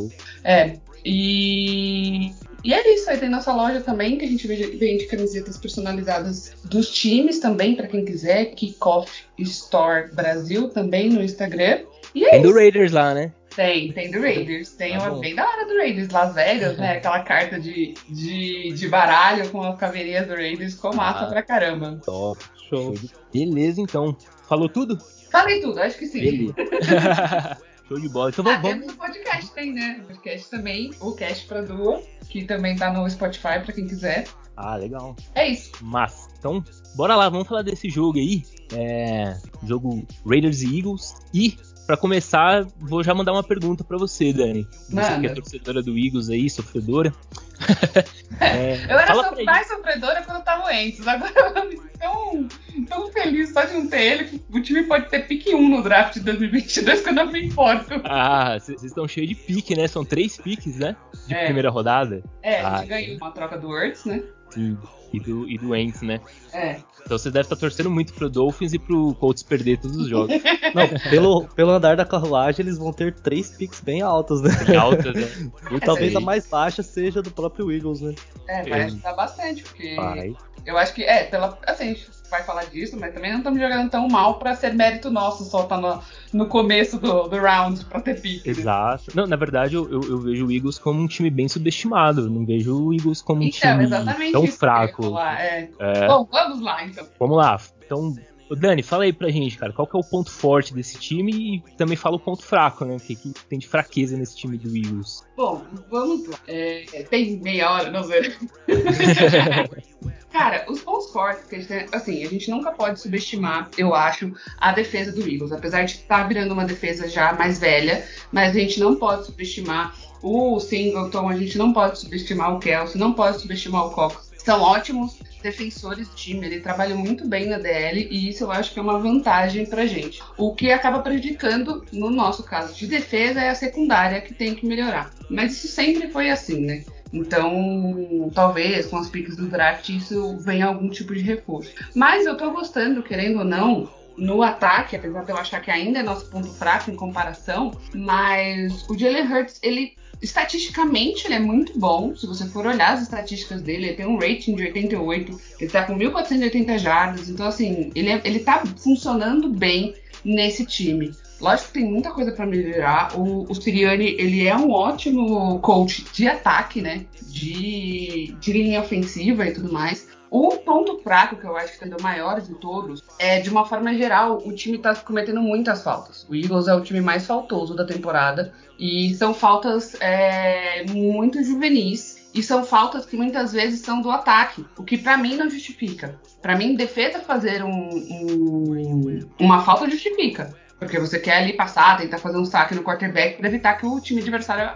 S3: É, e, e é isso, aí tem nossa loja também, que a gente vende camisetas personalizadas dos times também, para quem quiser, Kickoff Store Brasil também no Instagram.
S1: E é tem isso. do Raiders lá, né?
S3: Tem, tem do Raiders. Tem tá uma bem da hora do Raiders. Las Vegas, né? Aquela carta de, de, de baralho com as caveirinhas do Raiders. Ficou massa ah, pra caramba.
S1: Top, show. Beleza, então. Falou tudo?
S3: Falei tudo, acho que sim.
S1: Beleza. <laughs> Show de bola. Então
S3: ah, vamos. Temos o podcast, tem, né? O podcast também, o Cast pra Duo, que também tá no Spotify pra quem quiser.
S1: Ah, legal.
S3: É isso.
S1: Mas, então, bora lá, vamos falar desse jogo aí. É. Jogo Raiders e Eagles. E para começar, vou já mandar uma pergunta para você, Dani. Você que é torcedora do Eagles aí, sofredora. <laughs>
S3: é, eu era so mais sofredora quando eu tava antes. Agora eu me tão, tão feliz só de não ter ele o time pode ter pique 1 no draft de 2022 que eu não me importo.
S1: Ah, vocês estão cheios de pique, né? São três piques, né? De é. primeira rodada.
S3: É, ah, a gente ganhou uma troca do Words, né?
S1: Sim e do, e do Ents, né?
S3: É.
S1: Então você deve estar torcendo muito pro Dolphins e pro Colts perder todos os jogos. <laughs>
S2: Não, pelo, pelo andar da carruagem, eles vão ter três picks bem altos, né?
S1: Bem altas, né? <laughs>
S2: E talvez a mais baixa seja do próprio Eagles, né?
S3: É, vai ajudar bastante, porque. Vai. Eu acho que, é, pela. Assim, vai falar disso, mas também não estamos jogando tão mal para ser mérito nosso só tá no, no começo do, do round para ter pique.
S1: Né? Exato. Não, na verdade, eu, eu, eu, vejo o Eagles como um time bem subestimado. Não vejo o Eagles como um então, time tão fraco.
S3: É. É. Bom, vamos lá então.
S1: Vamos lá. Então, Dani, fala aí pra gente, cara, qual que é o ponto forte desse time e também fala o ponto fraco, né? O que, que tem de fraqueza nesse time do Eagles?
S3: Bom, vamos lá. É, tem meia hora, não sei. <laughs> Cara, os pontos fortes que a gente assim, a gente nunca pode subestimar, eu acho, a defesa do Eagles. Apesar de estar tá virando uma defesa já mais velha, mas a gente não pode subestimar o Singleton, a gente não pode subestimar o Kelsey, não pode subestimar o Cox. São ótimos defensores do time, ele trabalha muito bem na DL e isso eu acho que é uma vantagem pra gente. O que acaba prejudicando, no nosso caso de defesa, é a secundária que tem que melhorar. Mas isso sempre foi assim, né? Então, talvez com as picks do draft isso venha algum tipo de reforço. Mas eu tô gostando, querendo ou não, no ataque, apesar de eu achar que ainda é nosso ponto fraco em comparação, mas o Jalen Hurts, ele estatisticamente ele é muito bom. Se você for olhar as estatísticas dele, ele tem um rating de 88, ele tá com 1480 jardas, então assim, ele, é, ele tá funcionando bem nesse time. Lógico que tem muita coisa para melhorar. O, o Siriani, ele é um ótimo coach de ataque, né? De, de linha ofensiva e tudo mais. O ponto fraco, que eu acho que é o maior de todos, é de uma forma geral, o time tá cometendo muitas faltas. O Eagles é o time mais faltoso da temporada. E são faltas é, muito juvenis. E são faltas que muitas vezes são do ataque, o que para mim não justifica. Para mim, defesa fazer um, um, uma falta justifica. Porque você quer ali passar, tentar fazer um saque no quarterback para evitar que o time adversário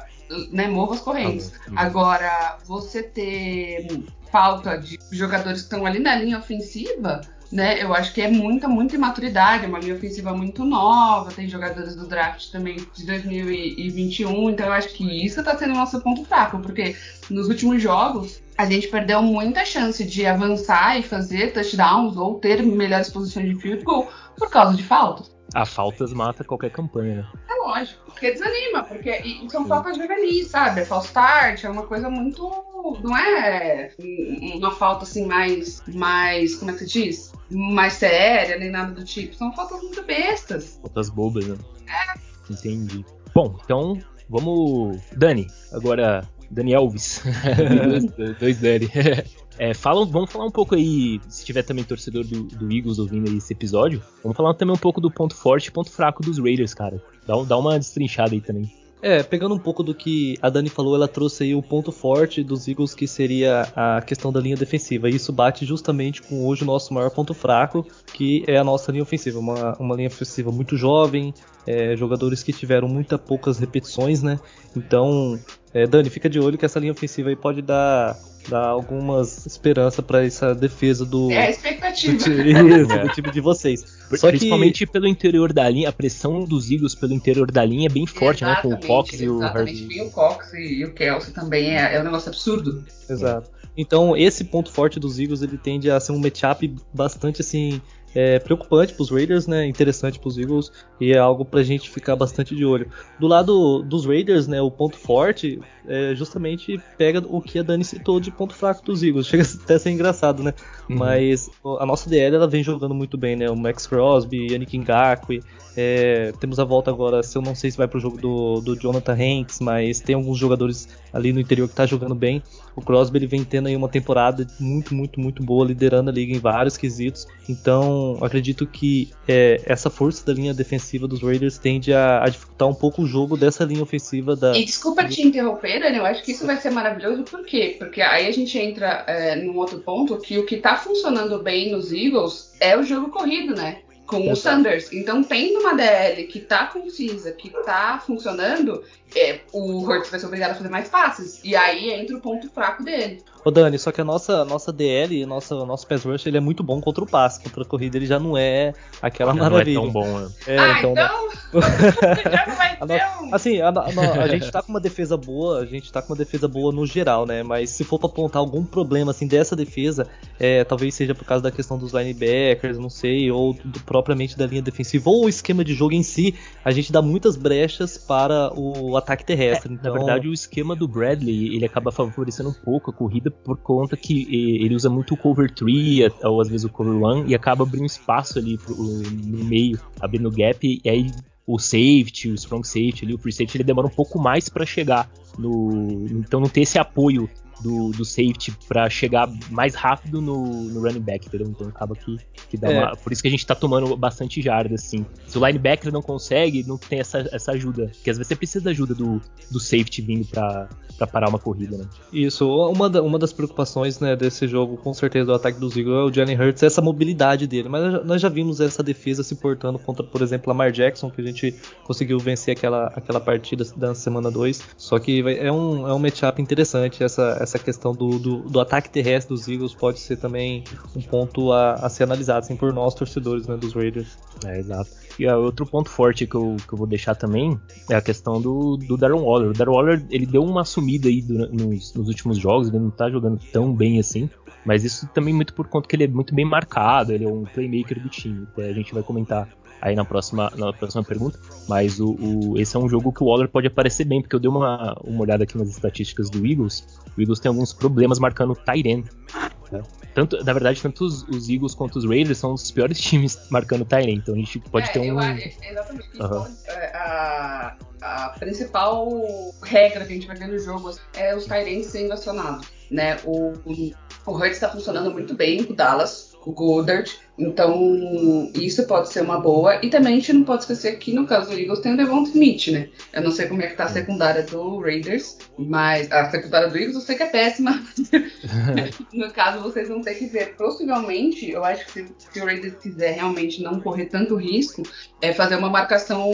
S3: né, mova as correntes. Agora, você ter falta de jogadores que estão ali na linha ofensiva, né? Eu acho que é muita, muita imaturidade, é uma linha ofensiva muito nova, tem jogadores do draft também de 2021, então eu acho que isso está sendo o nosso ponto fraco, porque nos últimos jogos a gente perdeu muita chance de avançar e fazer touchdowns ou ter melhores posições de field goal por causa de faltas.
S1: A faltas mata qualquer campanha, né?
S3: É lógico, porque desanima, porque são faltas juvenis, sabe? É false start, é uma coisa muito. Não é uma falta assim mais. mais como é que se diz? Mais séria, nem nada do tipo. São faltas muito bestas.
S1: Faltas bobas, né?
S3: É.
S1: Entendi. Bom, então vamos. Dani, agora. Dani Elvis. dois, <laughs> dois Dani. <laughs> É, vamos falar um pouco aí, se tiver também torcedor do, do Eagles ouvindo esse episódio, vamos falar também um pouco do ponto forte e ponto fraco dos Raiders, cara. Dá, dá uma destrinchada aí também.
S2: É, pegando um pouco do que a Dani falou, ela trouxe aí o ponto forte dos Eagles, que seria a questão da linha defensiva. E isso bate justamente com hoje o nosso maior ponto fraco, que é a nossa linha ofensiva. Uma, uma linha ofensiva muito jovem, é, jogadores que tiveram muita poucas repetições, né? Então, é, Dani, fica de olho que essa linha ofensiva aí pode dar dar algumas esperança para essa defesa do.
S3: É a expectativa.
S2: Do, time, <laughs> do time de vocês.
S1: Só Principalmente que... pelo interior da linha, a pressão dos Eagles pelo interior da linha é bem forte, exatamente, né? Com o Cox e o
S3: Harvey. o Cox e, o Kelsey também é, é um negócio absurdo.
S2: Exato. Então, esse ponto forte dos Eagles ele tende a ser um matchup bastante assim é, preocupante para os Raiders, né? Interessante para os Eagles e é algo para a gente ficar bastante de olho. Do lado dos Raiders, né? O ponto forte é justamente pega o que a Dani citou de ponto fraco dos Eagles. <laughs> Chega até a ser engraçado, né? Uhum. Mas a nossa DL ela vem jogando muito bem, né? O Max Crosby, Yannick Ngakwe, é, temos a volta agora, se eu não sei se vai pro jogo do, do Jonathan Hanks, mas tem alguns jogadores ali no interior que tá jogando bem. O Crosby ele vem tendo aí uma temporada muito, muito, muito boa, liderando a liga em vários quesitos. Então, acredito que é, essa força da linha defensiva dos Raiders tende a, a, dificultar um pouco o jogo dessa linha ofensiva da.
S3: E desculpa te interromper, Daniel, eu acho que isso vai ser maravilhoso, por quê? Porque aí a gente entra é, num outro ponto que o que tá funcionando bem nos Eagles é o jogo corrido, né? Com o Sanders. Então, tendo uma DL que tá concisa, que tá funcionando, é, o Hurts vai ser obrigado a fazer mais passes. E aí entra o ponto fraco dele.
S2: Ô Dani, só que a nossa, nossa DL, nossa, nosso pass rush, ele é muito bom contra o passe. Contra a corrida ele já não é aquela já maravilha.
S1: Não é tão bom, né?
S3: É, ah, então... então... <laughs> já não vai <laughs> ter
S2: um... Assim, a, a, a, gente tá com uma defesa boa, a gente tá com uma defesa boa no geral, né? Mas se for pra apontar algum problema, assim, dessa defesa, é, talvez seja por causa da questão dos linebackers, não sei, ou do, propriamente da linha defensiva, ou o esquema de jogo em si, a gente dá muitas brechas para o ataque terrestre. É.
S1: Na verdade, o esquema do Bradley, ele acaba favorecendo um pouco a corrida por conta que ele usa muito o cover 3 ou às vezes o cover 1 e acaba abrindo espaço ali pro, no meio, abrindo gap e aí o safety, o strong safety ali, o free safety, ele demora um pouco mais para chegar no então não ter esse apoio do, do safety para chegar mais rápido no, no, running back, entendeu? Então acaba que, que dá é. uma. Por isso que a gente tá tomando bastante jardas, assim. Se o linebacker não consegue, não tem essa, essa ajuda. Porque às vezes você precisa da ajuda do, do safety vindo pra, pra parar uma corrida, né?
S2: Isso, uma, da, uma das preocupações né, desse jogo, com certeza, do ataque dos Eagles é o Jalen Hurts, essa mobilidade dele. Mas nós já vimos essa defesa se portando contra, por exemplo, Lamar Jackson, que a gente conseguiu vencer aquela, aquela partida da semana 2. Só que é um, é um matchup interessante essa, essa questão do, do, do, ataque terrestre dos Eagles pode ser também um ponto a, a ser analisado assim, por nós, torcedores né, dos Raiders.
S1: É, exato. E outro ponto forte que eu, que eu vou deixar também é a questão do, do Darren Waller. O Darren Waller ele deu uma sumida aí nos, nos últimos jogos, ele não tá jogando tão bem assim. Mas isso também muito por conta que ele é muito bem marcado, ele é um playmaker do time. A gente vai comentar aí na próxima, na próxima pergunta. Mas o, o, esse é um jogo que o Waller pode aparecer bem, porque eu dei uma, uma olhada aqui nas estatísticas do Eagles. O Eagles tem alguns problemas marcando o Tyren. Né? Tanto, na verdade, tanto os, os, Eagles quanto os Raiders são os piores <laughs> times marcando Tyren. Então a gente pode
S3: é,
S1: ter um.
S3: Eu, exatamente. Uhum. A, a principal regra que a gente vai ver no jogo é os Tyrens sendo acionados. Né? O, o, o Hurts está funcionando muito bem com o Dallas, o Goddard. Então, isso pode ser uma boa. E também a gente não pode esquecer que no caso do Eagles tem o Devon Smith, né? Eu não sei como é que tá a secundária do Raiders, mas a secundária do Eagles eu sei que é péssima. <laughs> <laughs> no caso, vocês vão ter que ver. Possivelmente, eu acho que se, o Raiders quiser realmente não correr tanto risco, é fazer uma marcação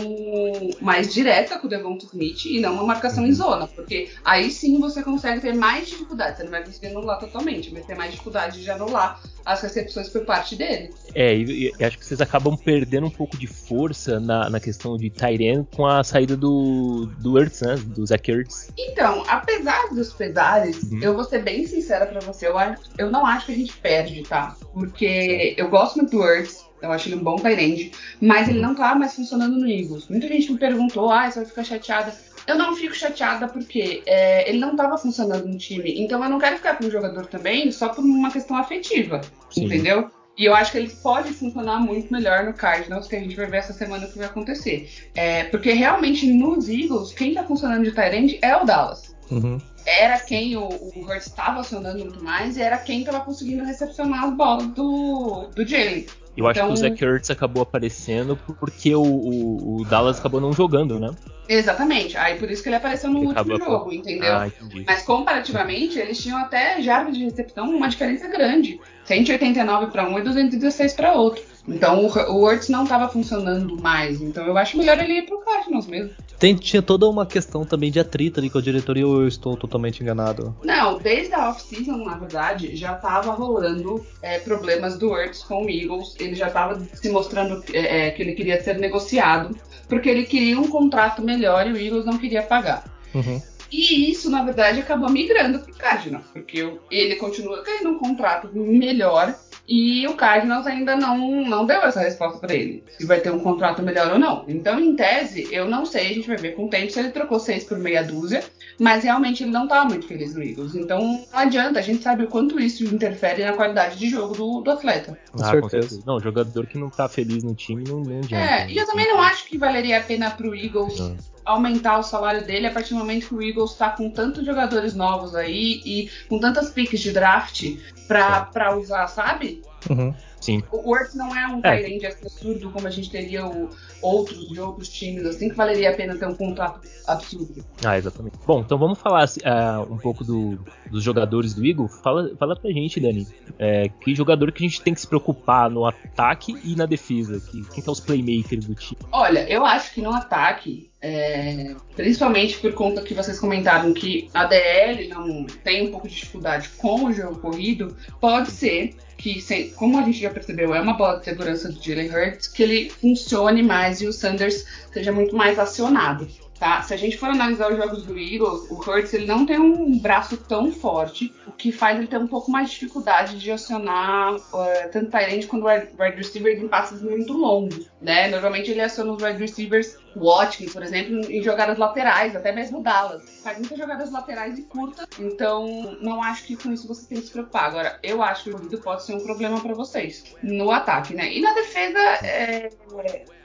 S3: mais direta com o Devon Smith e não uma marcação em uhum. zona. Porque aí sim você consegue ter mais dificuldade. Você não vai conseguir anular totalmente, mas ter mais dificuldade de anular as recepções por parte dele.
S1: É, e, e, acho que vocês acabam perdendo um pouco de força na, na questão de Tyrion com a saída do, do Ertz, né? Do Zach Ertz.
S3: Então, apesar dos pesares, uhum. eu vou ser bem sincera pra você, eu, eu não acho que a gente perde, tá? Porque eu gosto muito do Ertz, eu acho ele um bom Tyrande, mas ele não tá mais funcionando no Eagles. Muita gente me perguntou, ah, você vai ficar chateada. Eu não fico chateada porque é, ele não estava funcionando no time. Então eu não quero ficar com o jogador também só por uma questão afetiva. Sim. Entendeu? E eu acho que ele pode funcionar muito melhor no Cardinals, que a gente vai ver essa semana o que vai acontecer. É, porque realmente nos Eagles, quem está funcionando de Tyrande é o Dallas. Uhum. Era quem o, o Hurts estava acionando muito mais e era quem estava conseguindo recepcionar as bolas do, do Jalen.
S1: Eu acho que o então- Zach Ertz acabou aparecendo porque o, o, o, Dallas acabou não jogando, né?
S3: Exatamente. Aí por isso que ele apareceu no ele último jogo, entendeu? Ah, Mas comparativamente, eles tinham até jardas de recepção uma diferença grande. 189 para um e 216 para outro. Então o Hurts não estava funcionando mais. Então eu acho melhor ele ir pro Cardinals mesmo.
S2: Tem, tinha toda uma questão também de atrito ali com a diretoria ou eu estou totalmente enganado?
S3: Não, desde a off-season, na verdade, já estava rolando é, problemas do Hurts com o Eagles. Ele já estava se mostrando é, é, que ele queria ser negociado, porque ele queria um contrato melhor e o Eagles não queria pagar. Uhum. E isso, na verdade, acabou migrando pro Cardinals, porque ele continua ganhando um contrato melhor E o Cardinals ainda não, não deu essa resposta para ele, se vai ter um contrato melhor ou não. Então, em tese, eu não sei, a gente vai ver com o tempo se ele trocou seis por meia dúzia, mas realmente ele não tá muito feliz no Eagles. Então, não adianta, a gente sabe o quanto isso interfere na qualidade de jogo do, do atleta.
S1: Com, ah, certeza. com certeza. Não, jogador que não tá feliz no time não, não adianta.
S3: É, e eu também não acho que valeria a pena pro Eagles. Não aumentar o salário dele a partir do momento que o Eagles está com tantos jogadores novos aí e com tantas piques de draft para usar, sabe?
S1: Uhum. Sim.
S3: O Worth não é um é. Tyrande absurdo como a gente teria o, outros de outros times, assim, que valeria a pena ter um contrato absurdo.
S1: Ah, exatamente. Bom, então vamos falar uh, um pouco do, dos jogadores do Eagle. Fala, fala pra gente, Dani, é, que jogador que a gente tem que se preocupar no ataque e na defesa? Que, quem são os playmakers do time?
S3: Olha, eu acho que no ataque é, principalmente por conta que vocês comentaram que a DL não tem um pouco de dificuldade com o jogo corrido, pode ser que, como a gente já percebeu, é uma bola de segurança do Jalen Hurts, que ele funcione mais e o Sanders seja muito mais acionado. Tá? Se a gente for analisar os jogos do Eagles, o Hurts ele não tem um braço tão forte, o que faz ele ter um pouco mais de dificuldade de acionar uh, tanto Tyrande quanto wide receivers em passes muito longos. Né? Normalmente ele aciona os wide receivers, Watkins, por exemplo, em jogadas laterais, até mesmo Dallas. Faz muitas jogadas laterais e curtas, então não acho que com isso você tem que se preocupar. Agora, eu acho que o corrido pode ser um problema para vocês no ataque, né? E na defesa, é,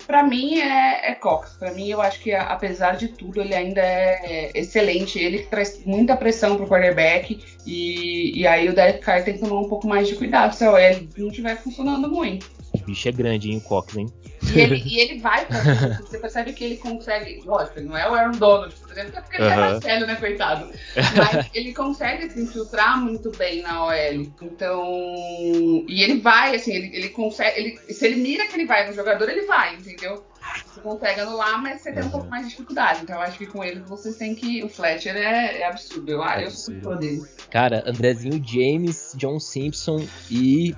S3: para mim é, é Cox. Para mim, eu acho que apesar de tudo, ele ainda é excelente. Ele traz muita pressão pro quarterback e, e aí o Derek Carr tem que tomar um pouco mais de cuidado se a OL não estiver funcionando muito.
S1: O bicho é grande, hein, o Cox, hein?
S3: E ele, <laughs> e ele vai pra Você percebe que ele consegue. Lógico, ele não é o Aaron Donald, por exemplo, porque ele é mais velho, né, coitado? Mas ele consegue se infiltrar muito bem na OL. Então. E ele vai, assim, ele, ele consegue. Ele, se ele mira que ele vai no jogador, ele vai, entendeu? Você consegue anular, mas você tem um pouco mais de dificuldade. Então eu acho que com ele vocês têm que. O Fletcher é, é absurdo. Eu, é eu sou fã dele.
S1: Cara, Andrezinho James, John Simpson e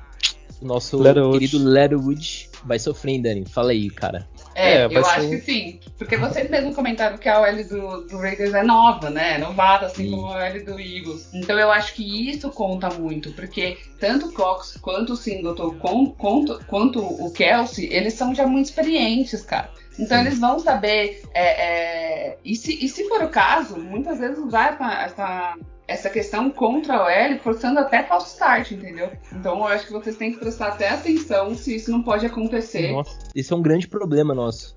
S1: o nosso querido Leatherwood vai sofrer, Dani. Fala aí, cara.
S3: É, é eu acho que sim. Porque vocês mesmo comentaram que a OL do, do Raiders é nova, né? É novata, assim sim. como a OL do Eagles. Então eu acho que isso conta muito, porque tanto o Cox quanto o Singleton, quanto, quanto o Kelsey, eles são já muito experientes, cara. Então Sim. eles vão saber. É, é, e, se, e se for o caso, muitas vezes usar essa, essa essa questão contra a OL, forçando até false start, entendeu? Então eu acho que vocês têm que prestar até atenção se isso não pode acontecer.
S1: Nossa, isso é um grande problema nosso.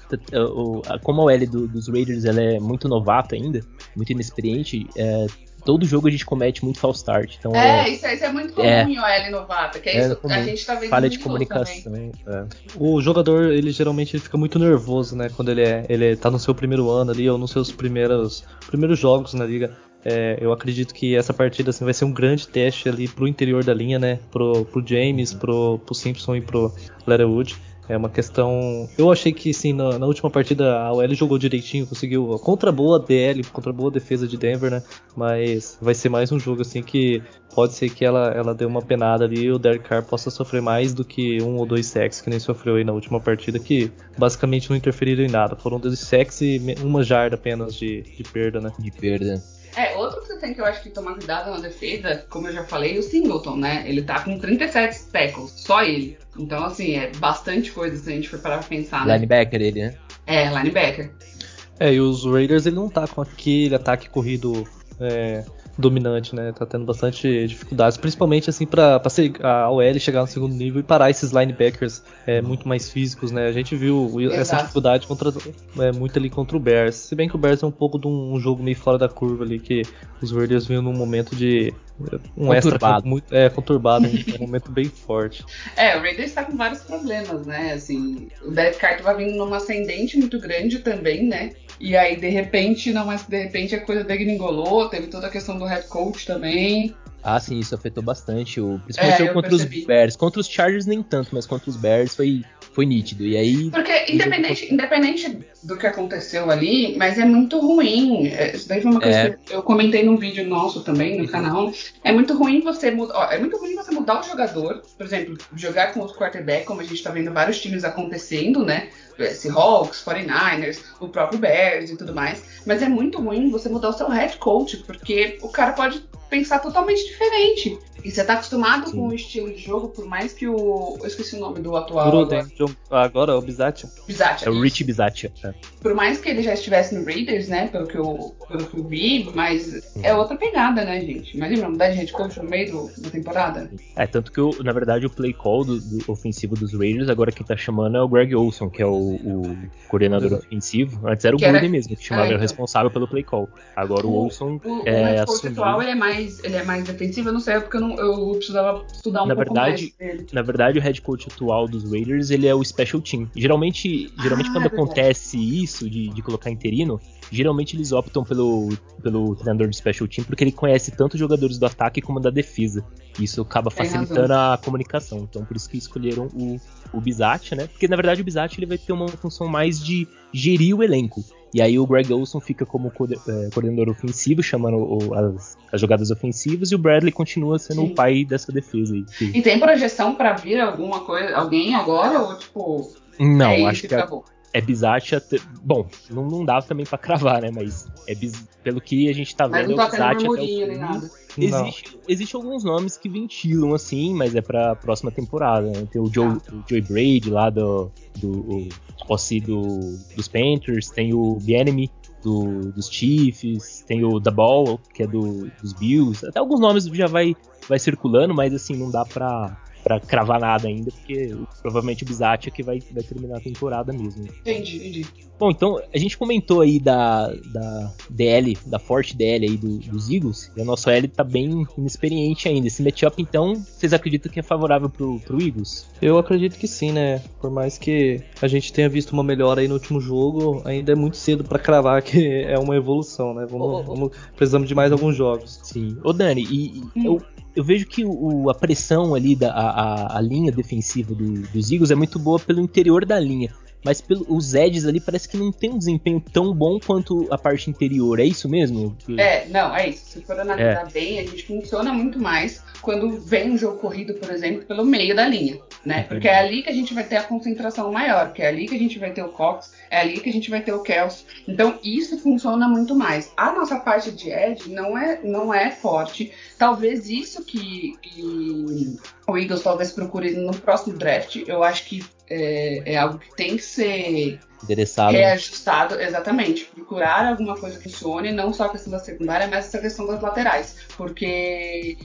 S1: Como a OL do, dos Raiders ela é muito novata ainda, muito inexperiente, é, todo jogo a gente comete muito false start. Então,
S3: é, é isso, isso, é muito comum é, em OL novata, que é, é isso a gente tá vendo
S1: Falha de comunicação. É.
S2: O jogador, ele geralmente ele fica muito nervoso, né? Quando ele, é, ele tá no seu primeiro ano ali, ou nos seus primeiros, primeiros jogos na liga. É, eu acredito que essa partida assim, vai ser um grande teste ali pro interior da linha, né? Pro, pro James, pro, pro Simpson e pro Leatherwood. É uma questão. Eu achei que sim, na, na, última partida a OL jogou direitinho, conseguiu contra boa DL, contra boa defesa de Denver, né? Mas vai ser mais um jogo assim que pode ser que ela, ela dê uma penada ali e o Derek Carr possa sofrer mais do que um ou dois sacks que nem sofreu aí na última partida, que basicamente não interferiram em nada. Foram dois sacks e uma jarda apenas de, de perda, né?
S1: De perda.
S3: É, outro que você tem que eu acho que tomar cuidado na defesa, como eu já falei, o Singleton, né? Ele tá com 37 tackles, só ele. Então, assim, é bastante coisa se a gente for parar pra pensar,
S1: né? Linebacker ele, né?
S3: É, linebacker.
S2: É, e os Raiders ele não tá com aquele ataque corrido é, dominante, né? Tá tendo bastante dificuldades, principalmente assim para a OL chegar no segundo nível e parar esses linebackers é, muito mais físicos, né? A gente viu Exato. essa dificuldade contra, é, muito ali contra o Bears. Se bem que o Bears é um pouco de um, um jogo meio fora da curva ali, que os Raiders vinham num momento de um conturbado. extra muito é, conturbado, um, momento bem forte. <laughs>
S3: É, o Raiders está com vários problemas, né? Assim, o Derek Carter vai vindo numa ascendente muito grande também, né? E aí, de repente, não, mas de repente a coisa degringolou, teve toda a questão do head coach também.
S1: Ah, sim, isso afetou bastante. O, principalmente é, contra percebi. os Bears. Contra os Chargers nem tanto, mas contra os Bears foi, foi nítido. E aí.
S3: Porque independente, independente do que aconteceu ali, mas é muito ruim. É, isso daí foi uma coisa é. que eu comentei num vídeo nosso também no canal. É muito ruim você mudar. É muito ruim você mudar o jogador. Por exemplo, jogar com outro quarterback, como a gente tá vendo vários times acontecendo, né? Seahawks, 49ers, o próprio Bears e tudo mais. Mas é muito ruim você mudar o seu head coach, porque o cara pode pensar totalmente diferente. E você tá acostumado Sim. com o estilo de jogo, por mais que o. Eu esqueci o nome do atual.
S2: Gruden, agora, agora é o Bizatia.
S1: Bizatia. É o Rich Bizatia. É. Okay.
S3: Por mais que ele já estivesse no Raiders, né? Pelo que eu, pelo que eu vi, mas uhum. é outra pegada, né, gente? Imagina, mudar de head coach no meio do, da temporada.
S1: É, tanto que, o, na verdade, o play call do, do, ofensivo dos Raiders, agora quem tá chamando é o Greg Olson, que é o, o coordenador ofensivo. Antes era o Gruden mesmo, que chamava, é, então. responsável pelo play call. Agora o, o Olson
S3: o, é. O head coach atual ele é, mais, ele é mais defensivo, eu não sei, porque eu, não, eu precisava estudar um
S1: na
S3: pouco
S1: verdade,
S3: mais dele.
S1: Na verdade, o head coach atual dos Raiders, ele é o special team. Geralmente, geralmente ah, quando é acontece isso, de, de colocar interino, geralmente eles optam pelo, pelo treinador de special team porque ele conhece tanto os jogadores do ataque como da defesa. Isso acaba facilitando a comunicação. Então, por isso que escolheram o, o Bizat, né? Porque na verdade o Bizat ele vai ter uma função mais de gerir o elenco. E aí o Greg Olson fica como é, coordenador ofensivo, chamando as, as, jogadas ofensivas, e o Bradley continua sendo Sim. o pai dessa defesa. Aí.
S3: E tem projeção para vir alguma coisa, alguém agora ou tipo?
S1: Não, é acho que acabou? É Bizatia. Bom, não, não dava também para cravar, né? Mas é biz... pelo que a gente tá vendo,
S3: é Bizatia até o fim.
S1: Existe, existe alguns nomes que ventilam assim, mas é pra próxima temporada. Né? Tem o Joe, ah. o Joey Brady lá do, do, o, do, dos Panthers, tem o Bienemy do, dos Chiefs, tem o The Ball, que é do, dos Bills. Até alguns nomes já vai, vai circulando, mas assim, não dá pra para cravar nada ainda, porque provavelmente o Bizat é que vai, vai terminar a temporada mesmo.
S3: Entendi, entendi.
S1: Bom, então a gente comentou aí da, da DL, da forte DL aí do, dos Eagles, e a nossa L tá bem inexperiente ainda. Esse matchup, então, vocês acreditam que é favorável pro, pro Eagles?
S2: Eu acredito que sim, né? Por mais que a gente tenha visto uma melhora aí no último jogo, ainda é muito cedo para cravar que é uma evolução, né? Vamos, oh, oh. vamos, precisamos de mais alguns jogos.
S1: Sim. Ô Dani, e, e eu, eu vejo que o, a pressão ali, da, a, a linha defensiva do, dos Eagles é muito boa pelo interior da linha. Mas pelo, os edges ali parece que não tem um desempenho tão bom quanto a parte interior. É isso mesmo?
S3: É, não, é isso. Se for analisar é. bem, a gente funciona muito mais quando vem um jogo corrido, por exemplo, pelo meio da linha, né? Porque é ali que a gente vai ter a concentração maior, que é ali que a gente vai ter o Cox, é ali que a gente vai ter o Kels. Então isso funciona muito mais. A nossa parte de edge não é, não é forte. Talvez isso que, que o Eagles talvez procure no próximo draft, eu acho que é, é algo que tem que ser
S1: endereçado.
S3: Reajustado, exatamente. Procurar alguma coisa que funcione, não só a questão da secundária, mas essa questão das laterais. Porque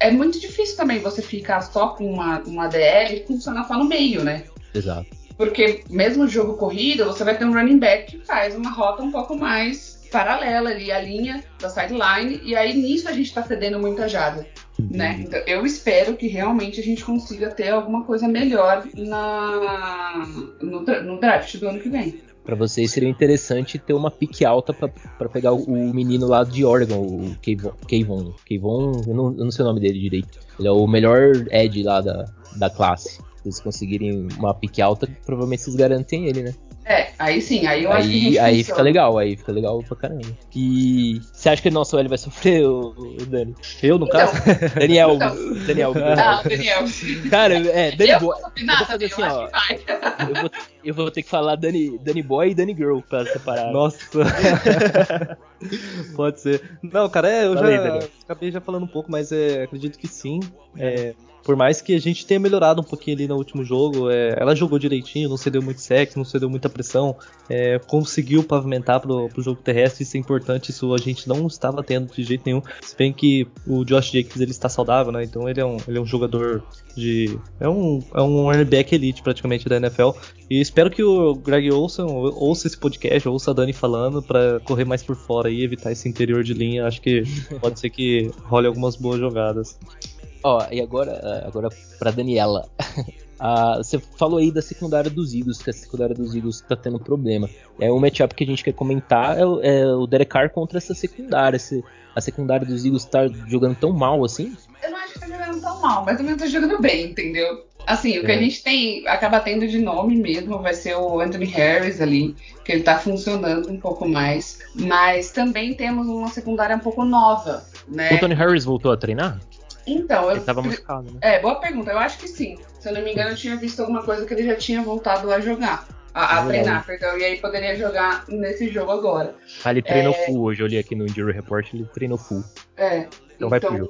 S3: é muito difícil também você ficar só com uma, uma DL e funcionar só no meio, né?
S1: Exato.
S3: Porque mesmo jogo corrido, você vai ter um running back que faz uma rota um pouco mais paralela ali, a linha da sideline, e aí nisso a gente tá cedendo muita jada. Né? Então, eu espero que realmente a gente consiga ter alguma coisa melhor na, no, no draft do ano que vem.
S1: Para vocês seria interessante ter uma pique alta para pegar o, o, menino lá de Oregon, o Kayvon. Kayvon, Kayvon eu, não, eu não sei o nome dele direito. Ele é o melhor Ed lá da, da classe. Se vocês conseguirem uma pique alta, provavelmente vocês garantem ele, né?
S3: É, aí sim, aí eu
S1: aí,
S3: acho que
S1: Aí fica legal, aí fica legal pra caramba. E você acha que o nosso L vai sofrer, o, o Dani?
S2: Eu, no então, caso? <laughs>
S1: Daniel. Então. Daniel.
S3: Ah, Daniel.
S1: Cara, é, Dani Boy. Eu vou fazer assim, ó. Eu vou, eu vou ter que falar Dani, Dani Boy e Dani Girl pra separar.
S2: Nossa. <laughs> Pode ser. Não, cara, é, eu Falei, já Daniel. acabei já falando um pouco, mas é, acredito que sim. É, por mais que a gente tenha melhorado um pouquinho ali no último jogo, é, ela jogou direitinho, não cedeu muito sexo, não cedeu muita pressão, é, conseguiu pavimentar pro, pro jogo terrestre, isso é importante, isso a gente não estava tendo de jeito nenhum. Se bem que o Josh Jacobs ele está saudável, né? Então ele é um, ele é um jogador de. É um, é um running back elite praticamente da NFL. E espero que o Greg Olson ouça esse podcast, ouça a Dani falando para correr mais por fora e evitar esse interior de linha. Acho que pode ser que role algumas boas jogadas.
S1: Ó, e agora, agora pra Daniela. <laughs> Ah, você falou aí da secundária dos Eagles, que a secundária dos Eagles tá tendo problema. É um matchup que a gente quer comentar, é, é o Derek Carr contra essa secundária. Se a secundária dos Eagles tá jogando tão mal assim?
S3: Eu não acho que tá jogando tão mal, mas também tá jogando bem, entendeu? Assim, o que é. a gente tem, acaba tendo de nome mesmo, vai ser o Anthony Harris ali, que ele tá funcionando um pouco mais. Mas também temos uma secundária um pouco nova, né?
S1: O Anthony Harris voltou a treinar?
S3: Então,
S1: ele tava machucado, né?
S3: É, boa pergunta. Eu acho que sim. Se eu não me engano, eu tinha visto alguma coisa que ele já tinha voltado a jogar. a, a treinar, perdão, e aí poderia jogar nesse jogo agora.
S1: Ah, ele treinou é... full hoje, eu li aqui no Injury Report, ele treinou full.
S3: É, então, então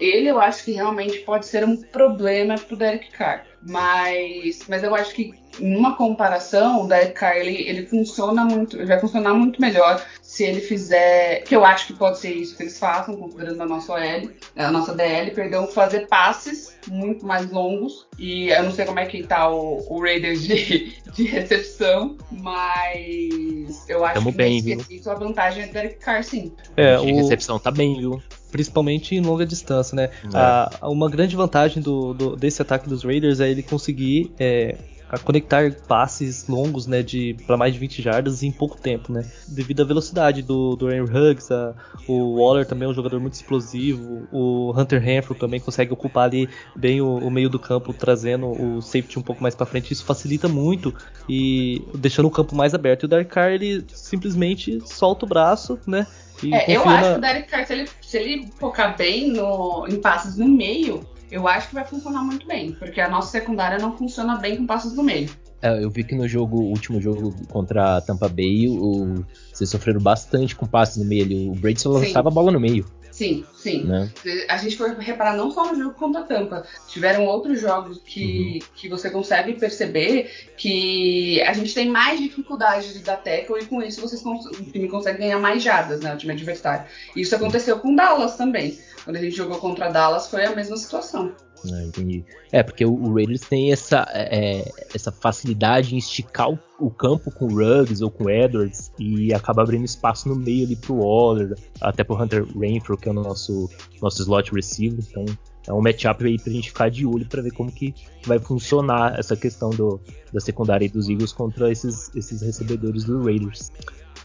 S3: ele eu acho que realmente pode ser um problema pro Derek Carr. Mas, mas eu acho que numa comparação, o Derek Carr ele, funciona muito, ele vai funcionar muito melhor se ele fizer, que eu acho que pode ser isso que eles façam, considerando a nossa OL, a nossa DL, perdão, fazer passes muito mais longos. E eu não sei como é que tá o, o Raiders de, de recepção, mas eu acho
S1: Tamo
S3: que
S1: bem,
S3: quesito a vantagem é do Derek Carr, sim.
S1: É, de o... recepção tá bem, viu?
S2: principalmente em longa distância, né? É. A, uma grande vantagem do, do, desse ataque dos Raiders é ele conseguir é, conectar passes longos, né, de para mais de 20 jardas em pouco tempo, né? Devido à velocidade do, do Aaron Huggs, a, o Waller também é um jogador muito explosivo, o Hunter Renfrew também consegue ocupar ali bem o, o meio do campo, trazendo o safety um pouco mais para frente. Isso facilita muito e deixando o campo mais aberto. E o Dark Carr ele simplesmente solta o braço, né?
S3: É, eu acho que o Derek Carr, se ele, se ele focar bem no, em passes no meio, eu acho que vai funcionar muito bem, porque a nossa secundária não funciona bem com passes no meio.
S1: É, eu vi que no jogo, último jogo contra a Tampa Bay, o, vocês sofreram bastante com passes no meio. O Brady só lançava a bola no meio.
S3: Sim, sim. Né? A gente foi reparar não só no jogo contra a Tampa, tiveram outros jogos que, uhum. que você consegue perceber que a gente tem mais dificuldade de dar tackle e com isso vocês o time consegue ganhar mais jardas, né, o time adversário. Isso aconteceu com Dallas também. Quando a gente jogou contra Dallas foi a mesma situação.
S1: É, entendi. É, porque o, Raiders tem essa, é, essa facilidade em esticar o, o, campo com Ruggs ou com Edwards e acaba abrindo espaço no meio ali pro Waller, até pro Hunter Renfrew, que é o nosso, nosso slot receiver. Então é um matchup aí pra gente ficar de olho para ver como que vai funcionar essa questão do, da secundária dos Eagles contra esses, esses recebedores do Raiders.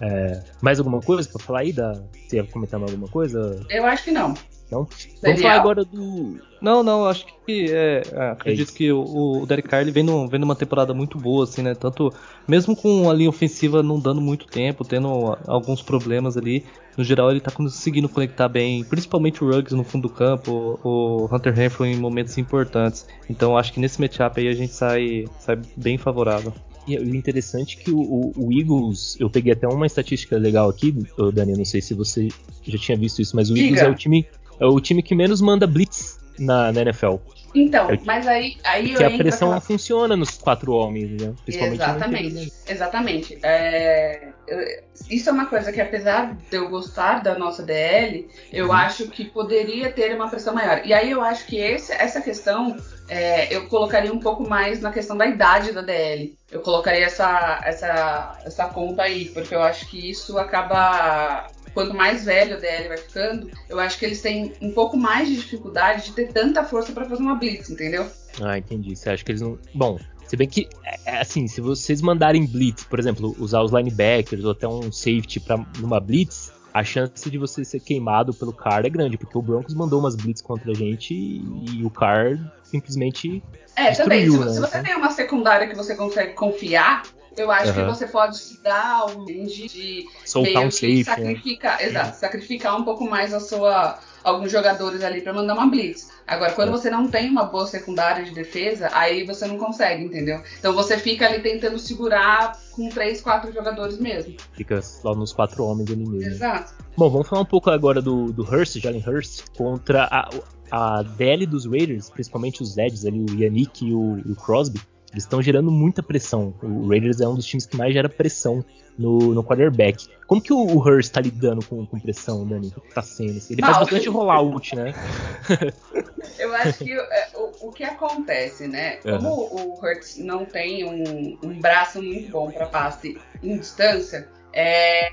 S1: É, mais alguma coisa para falar aí? Da, você ia comentar mais alguma coisa?
S3: Eu acho que não.
S1: Não? Vamos falar agora do.
S2: Não, não, acho que é, é, acredito é que o, o Derek Carr ele vem, no, vem numa temporada muito boa, assim, né? Tanto mesmo com a linha ofensiva não dando muito tempo, tendo alguns problemas ali, no geral ele tá conseguindo conectar bem, principalmente o Ruggs no fundo do campo, o Hunter Renfrew em momentos importantes. Então acho que nesse matchup aí a gente sai, sai bem favorável.
S1: E o interessante é que o, o, o, Eagles, eu peguei até uma estatística legal aqui, Dani, não sei se você já tinha visto isso, mas o Eagles é o time é o time que menos manda blitz na, na NFL.
S3: Então, é mas aí, aí
S1: que a pressão aquela... funciona nos quatro homens, né?
S3: Principalmente exatamente, exatamente. É, isso é uma coisa que apesar de eu gostar da nossa DL, eu uhum. acho que poderia ter uma pressão maior. E aí eu acho que esse, essa questão é, eu colocaria um pouco mais na questão da idade da DL. Eu colocaria essa, essa, essa conta aí, porque eu acho que isso acaba quanto mais velho o DL vai ficando, eu acho que eles têm um pouco mais de dificuldade de ter tanta força para fazer uma blitz, entendeu?
S1: Ah, entendi. Você acha que eles não. Bom, se bem que, é, é, assim, se vocês mandarem blitz, por exemplo, usar os linebackers ou até um safety para numa blitz, a chance de você ser queimado pelo Car é grande, porque o Broncos mandou umas blitz contra a gente e, o Car simplesmente.
S3: É, também. Se, né? se, você tem uma secundária que você consegue confiar, eu acho uhum. que você pode se dar um de, de
S1: soltar um safe,
S3: sacrificar, né? exato, sacrificar um pouco mais a sua alguns jogadores ali para mandar uma blitz. Agora, quando é. você não tem uma boa secundária de defesa, aí você não consegue, entendeu? Então você fica ali tentando segurar com três, quatro jogadores mesmo.
S1: Fica lá nos quatro homens ali mesmo.
S3: Exato.
S1: Bom, vamos falar um pouco agora do, do Hurst, Jalen Hurst, contra a, a DL dos Raiders, principalmente os Eds ali, o Yannick e o, e o Crosby. Eles estão gerando muita pressão. O Raiders é um dos times que mais gera pressão no, no quarterback. Como que o, o Hurst tá lidando com, com pressão, Dani? O que tá sendo? Ele Não, faz bastante rollout, né? <laughs>
S3: Eu acho que é, o, o que acontece, né? Como uhum. o Hurts não tem um, um braço muito bom para passe em distância, é,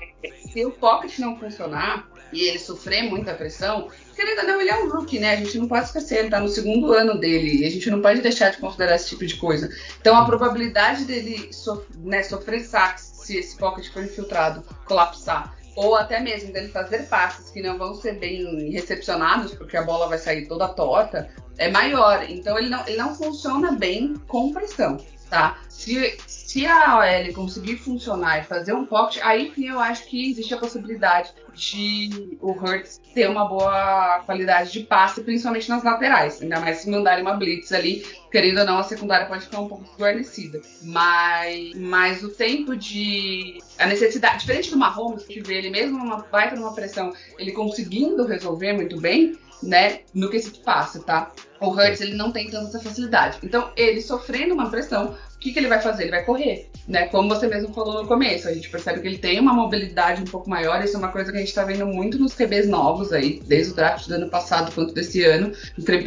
S3: se o pocket não funcionar e ele sofrer muita pressão, querendo ou não, ele é um rookie, né? A gente não pode esquecer, ele tá no segundo ano dele, e a gente não pode deixar de considerar esse tipo de coisa. Então a probabilidade dele sof né, sofrer saques se esse pocket for infiltrado, colapsar, ou até mesmo dele fazer passes que não vão ser bem recepcionados, porque a bola vai sair toda torta, é maior. Então ele não, ele não funciona bem com pressão, tá? Se, se a OL conseguir funcionar e fazer um pocket, aí sim eu acho que existe a possibilidade de o Hurts ter uma boa qualidade de passe, principalmente nas laterais. Ainda mais se mandarem uma blitz ali, querendo ou não, a secundária pode ficar um pouco desguarnecida. Mas, mas o tempo de. A necessidade. Diferente do Mahomes, que vê ele mesmo numa baita numa pressão, ele conseguindo resolver muito bem, né? No que se passa, tá? O Hurts ele não tem tanta facilidade. Então, ele sofrendo uma pressão, o que, que ele vai fazer? Ele vai correr, né? Como você mesmo falou no começo, a gente percebe que ele tem uma mobilidade um pouco maior. Isso é uma coisa que a gente está vendo muito nos QBs novos aí, desde o draft do ano passado quanto desse ano,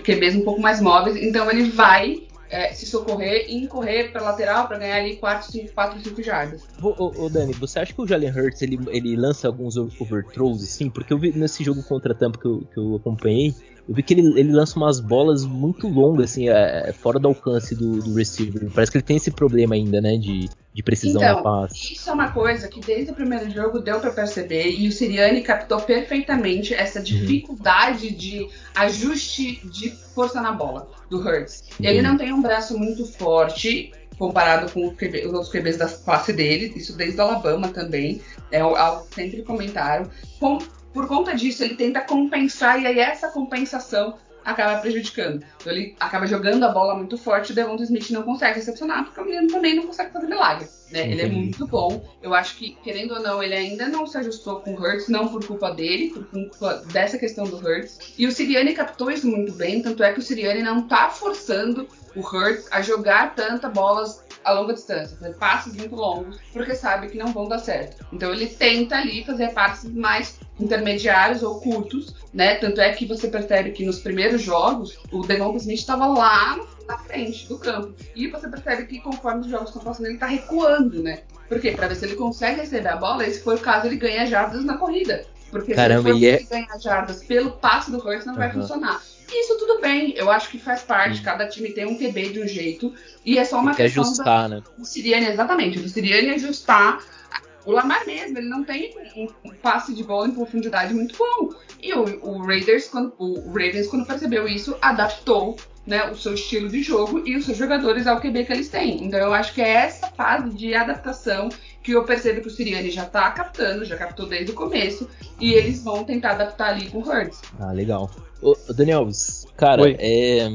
S3: QBs um pouco mais móveis. Então, ele vai é, se socorrer e correr para lateral para ganhar ali 4, 5, 4, 5 jardas.
S1: Ô, ô, Dani, você acha que o Jalen Hurts ele, ele lança alguns overthrows assim? Porque eu vi nesse jogo contra a Tampa que eu, que eu acompanhei, eu vi que ele, ele lança umas bolas muito longas, assim, é, é, fora do alcance do, do, receiver. Parece que ele tem esse problema ainda, né, de, de precisão
S3: então,
S1: na passe.
S3: Isso é uma coisa que desde o primeiro jogo deu para perceber e o Siriani captou perfeitamente essa uhum. dificuldade uhum. de ajuste de força na bola do Hurts. Uhum. Ele não tem um braço muito forte, comparado com QB, os outros QBs da classe dele, isso desde o Alabama também, é algo que sempre comentaram. Com, por conta disso, ele tenta compensar, e aí essa compensação acaba prejudicando. Então ele acaba jogando a bola muito forte e o Devonta Smith não consegue recepcionar, porque o menino também não consegue fazer milagre. Né? Ele é muito bom. Eu acho que, querendo ou não, ele ainda não se ajustou com o Hurts, não por culpa dele, por culpa dessa questão do Hurts. E o Siriani captou isso muito bem, tanto é que o Siriani não tá forçando o Hurts a jogar tanta bolas a longa distância, fazer passes muito longos, porque sabe que não vão dar certo. Então ele tenta ali fazer passes mais intermediários ou curtos, né? Tanto é que você percebe que nos primeiros jogos o Devon Smith estava lá na frente do campo. E você percebe que conforme os jogos estão passando, ele está recuando, né? Por quê? Para ver se ele consegue receber a bola, e se for o caso, ele ganha jardas na corrida. Porque
S1: Caramba,
S3: se
S1: ele
S3: é... ganhar jardas pelo passe do Hurts, não uhum. vai funcionar. Isso tudo bem, eu acho que faz parte. Sim. Cada time tem um QB de um jeito. E é só uma
S1: tem questão ajustar, da, né?
S3: do Siriane, exatamente. Do Siriane ajustar. O Lamar mesmo, ele não tem um, um, passe de bola em profundidade muito bom. E o, o Raiders, quando, o Ravens, quando percebeu isso, adaptou né, o seu estilo de jogo e os seus jogadores ao QB que eles têm. Então eu acho que é essa fase de adaptação que eu percebo que o Siriane já tá captando, já captou desde o começo, e eles vão tentar adaptar ali com o Hurts.
S1: Ah, legal. Ô, Daniel, cara, Oi. é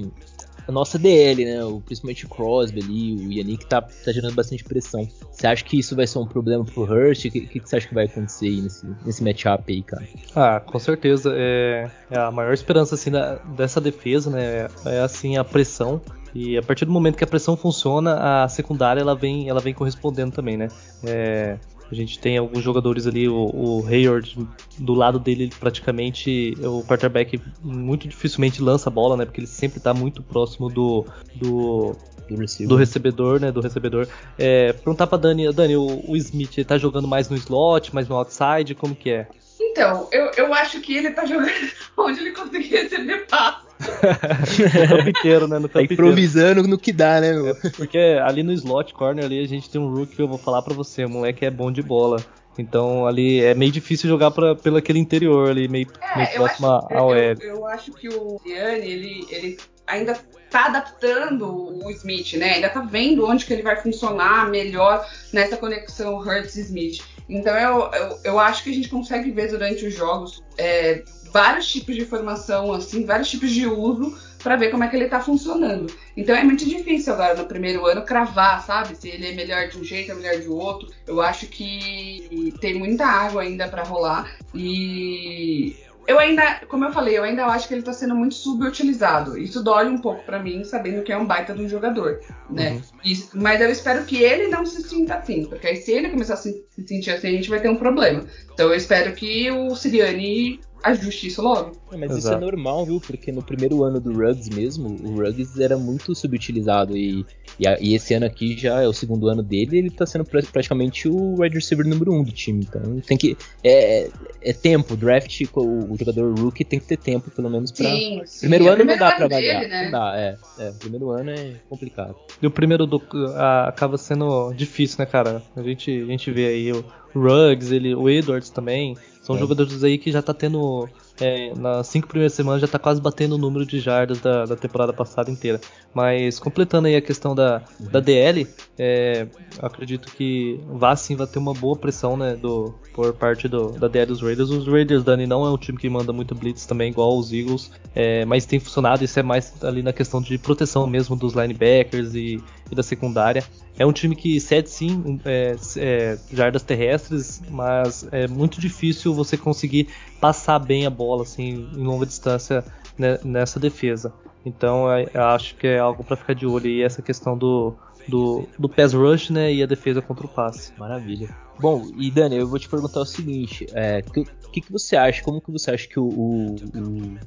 S1: a nossa DL, né? O, principalmente o Crosby ali, o Yannick tá, tá gerando bastante pressão. Você acha que isso vai ser um problema pro Hurst? O que, que, que, você acha que vai acontecer aí nesse, nesse matchup aí, cara?
S2: Ah, com certeza. É, é a maior esperança assim, da, dessa defesa, né? É assim a pressão. E a partir do momento que a pressão funciona, a secundária ela vem, ela vem correspondendo também, né? É, a gente tem alguns jogadores ali, o, o Hayward, do lado dele, praticamente, o quarterback muito dificilmente lança a bola, né? Porque ele sempre está muito próximo do, do, do, do, recebedor, né? Do recebedor. É, perguntar pra Dani, Dani, o, o Smith, ele tá jogando mais no slot, mais no outside, como que é?
S3: Então, eu, eu acho que ele tá jogando <laughs> onde ele conseguia receber passe.
S2: no campo <laughs> inteiro, né? No
S1: campo tá improvisando inteiro. no que dá, né, meu?
S2: É, porque ali no slot corner ali a gente tem um rook que eu vou falar pra você, o moleque é bom de bola. Então ali é meio difícil jogar pra, pelo aquele interior ali, meio, é, meio próximo ao
S3: Eu, eu, acho que o Yanni, ele, ele ainda tá adaptando o Smith, né? Ainda tá vendo onde que ele vai funcionar melhor nessa conexão Hurts-Smith. Então eu, eu, eu, acho que a gente consegue ver durante os jogos é, vários tipos de formação, assim, vários tipos de uso para ver como é que ele tá funcionando. Então é muito difícil agora no primeiro ano cravar, sabe? Se ele é melhor de um jeito ou melhor de outro. Eu acho que tem muita água ainda para rolar e eu ainda, como eu falei, eu ainda acho que ele tá sendo muito subutilizado. Isso dói um pouco para mim, sabendo que é um baita de um jogador, né? Uhum. mas eu espero que ele não se sinta assim, porque aí se ele começar a se, se sentir assim, a gente vai ter um problema. Então eu espero que o Siriani ajuste isso logo.
S1: É, mas Exato. isso é normal, viu? Porque no primeiro ano do Ruggs mesmo, o Ruggs era muito subutilizado e, e, a, e, esse ano aqui já é o segundo ano dele ele tá sendo praticamente o wide receiver número um do time. Então tem que. É, é tempo, draft, o, o, jogador rookie tem que ter tempo, pelo menos pra. Sim, sim. Primeiro é ano não dá pra avaliar. Né? Não dá, é, é. Primeiro ano é complicado.
S2: E o primeiro do, a, acaba sendo difícil, né, cara? A gente, a gente vê aí o Ruggs, ele, o Edwards também. São é. jogadores aí que já tá tendo é, nas cinco primeiras semanas já está quase batendo o número de jardas da, da, temporada passada inteira. Mas completando aí a questão da, da DL, é, acredito que vá sim vai ter uma boa pressão né, do, por parte do, da DL dos Raiders. Os Raiders, Dani, não é um time que manda muito blitz também, igual os Eagles, é, mas tem funcionado. Isso é mais ali na questão de proteção mesmo dos linebackers e, e da secundária. É um time que cede sim é, é, jardas terrestres, mas é muito difícil você conseguir passar bem a bola assim em longa distância né, nessa defesa. Então é, acho que é algo para ficar de olho e essa questão do, do, do pass rush né, e a defesa contra o passe.
S1: Maravilha. Bom, e Dani, eu vou te perguntar o seguinte: o é, que, que, que, você acha? Como que você acha que o, o,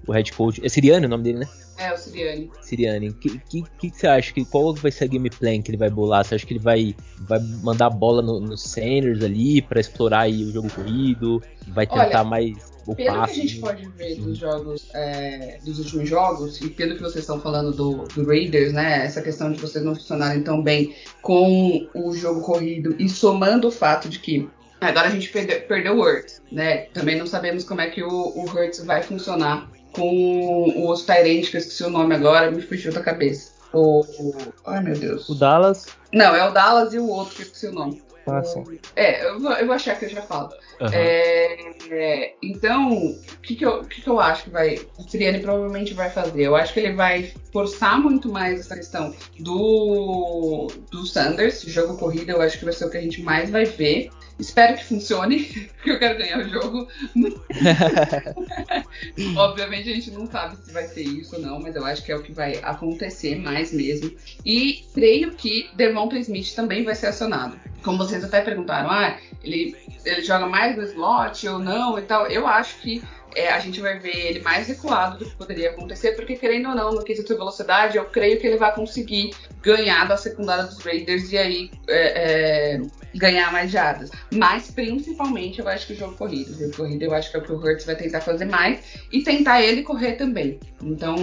S1: o, head coach. É Siriane o nome dele, né?
S3: É, o Siriane.
S1: Siriane. O que, que, que, você acha? Que, qual vai ser a game plan que ele vai bolar? Você acha que ele vai, vai mandar a bola no, no Sanders ali para explorar aí o jogo corrido? Vai tentar
S3: Olha,
S1: mais o
S3: pelo
S1: passe?
S3: que a gente pode ver dos jogos, é, dos últimos jogos, e pelo que vocês estão falando do, do Raiders, né? Essa questão de vocês não funcionarem tão bem com o jogo corrido e somando o fato de que Agora a gente perdeu, perdeu o Hurts, né? Também não sabemos como é que o, o Hurts vai funcionar com o outro Tyrant, que eu esqueci o nome agora, me fugiu da cabeça. O, o, Ai, meu Deus.
S2: O Dallas?
S3: Não, é o Dallas e o outro, que eu esqueci o nome.
S2: Ah, sim.
S3: É, eu vou, eu vou achar que eu já falo. Uhum. É, é, então, o que, que, eu, que, que eu acho que vai. O Triani provavelmente vai fazer? Eu acho que ele vai forçar muito mais essa questão do, do Sanders, jogo corrida, eu acho que vai ser o que a gente mais vai ver. Espero que funcione, <laughs> porque eu quero ganhar o jogo. <laughs> Obviamente a gente não sabe se vai ser isso ou não, mas eu acho que é o que vai acontecer mais mesmo. E creio que Devonta Smith também vai ser acionado. Como vocês até perguntaram, ah, ele, ele joga mais no slot ou não e tal. Eu acho que é, a gente vai ver ele mais recuado do que poderia acontecer, porque querendo ou não, no quesito de velocidade, eu creio que ele vai conseguir ganhar da secundária dos Raiders e aí é, é, ganhar mais jardas. Mas principalmente eu acho que o jogo corrido. O jogo corrido eu acho que é o que o Hurts vai tentar fazer mais e tentar ele correr também. Então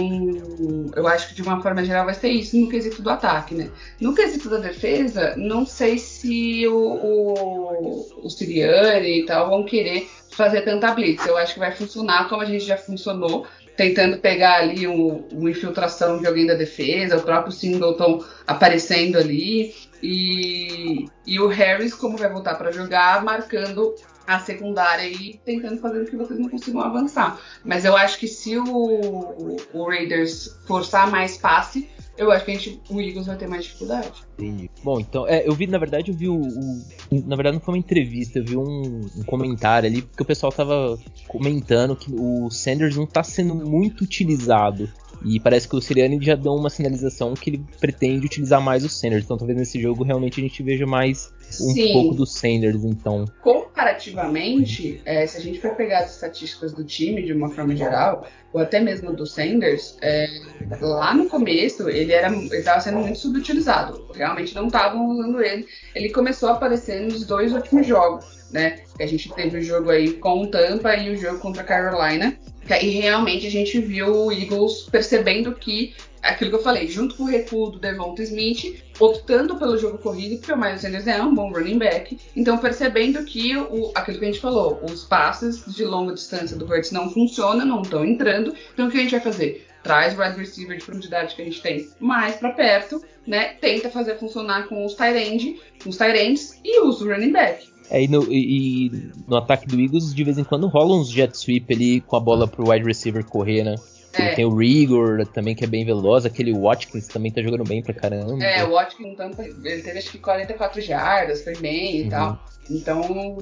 S3: eu acho que de uma forma geral vai ser isso no quesito do ataque, né? No quesito da defesa, não sei se o, o, o Siriani e tal vão querer fazer tanta blitz. Eu acho que vai funcionar como a gente já funcionou, tentando pegar ali uma infiltração de alguém da defesa, o próprio Singleton aparecendo ali. E, e o Harris, como vai voltar para jogar, marcando a secundária e tentando fazer com que vocês não consigam avançar. Mas eu acho que se o, o Raiders forçar mais passe, eu acho que a gente, o Eagles vai ter mais dificuldade.
S1: Entendi. Bom, então, é, eu vi, na verdade, eu vi o, o, Na verdade, não foi uma entrevista, eu vi um, um, comentário ali, porque o pessoal tava comentando que o Sanders não tá sendo muito utilizado. E parece que o Siriani já deu uma sinalização que ele pretende utilizar mais o Sanders. Então talvez nesse jogo realmente a gente veja mais um Sim. pouco do Sanders, então.
S3: Comparativamente, é, se a gente for pegar as estatísticas do time de uma forma geral, ou até mesmo do Sanders, é, lá no começo ele era estava sendo muito subutilizado. Realmente não estavam usando ele. Ele começou a aparecer nos dois últimos jogos, né? A gente teve o jogo aí com o Tampa e o jogo contra a Carolina. E realmente a gente viu o Eagles percebendo que aquilo que eu falei, junto com o recuo do Devonta Smith, optando pelo jogo corrido, porque o Miles Sanders é um bom running back. Então, percebendo que o, aquilo que a gente falou, os passes de longa distância do Hurts não funcionam, não estão entrando. Então, o que a gente vai fazer? Traz o wide receiver de profundidade que a gente tem mais para perto, né? Tenta fazer funcionar com os tight com os tight e usa o running back.
S1: É, e, no, e, e no ataque do Eagles, de vez em quando rola uns jet sweep ali com a bola pro wide receiver correr, né? É. Tem o Rigor também, que é bem veloz. Aquele Watkins também tá jogando bem pra caramba.
S3: É, o Watkins, então, ele teve acho que 44 jardas, foi bem e uhum. tal. Então,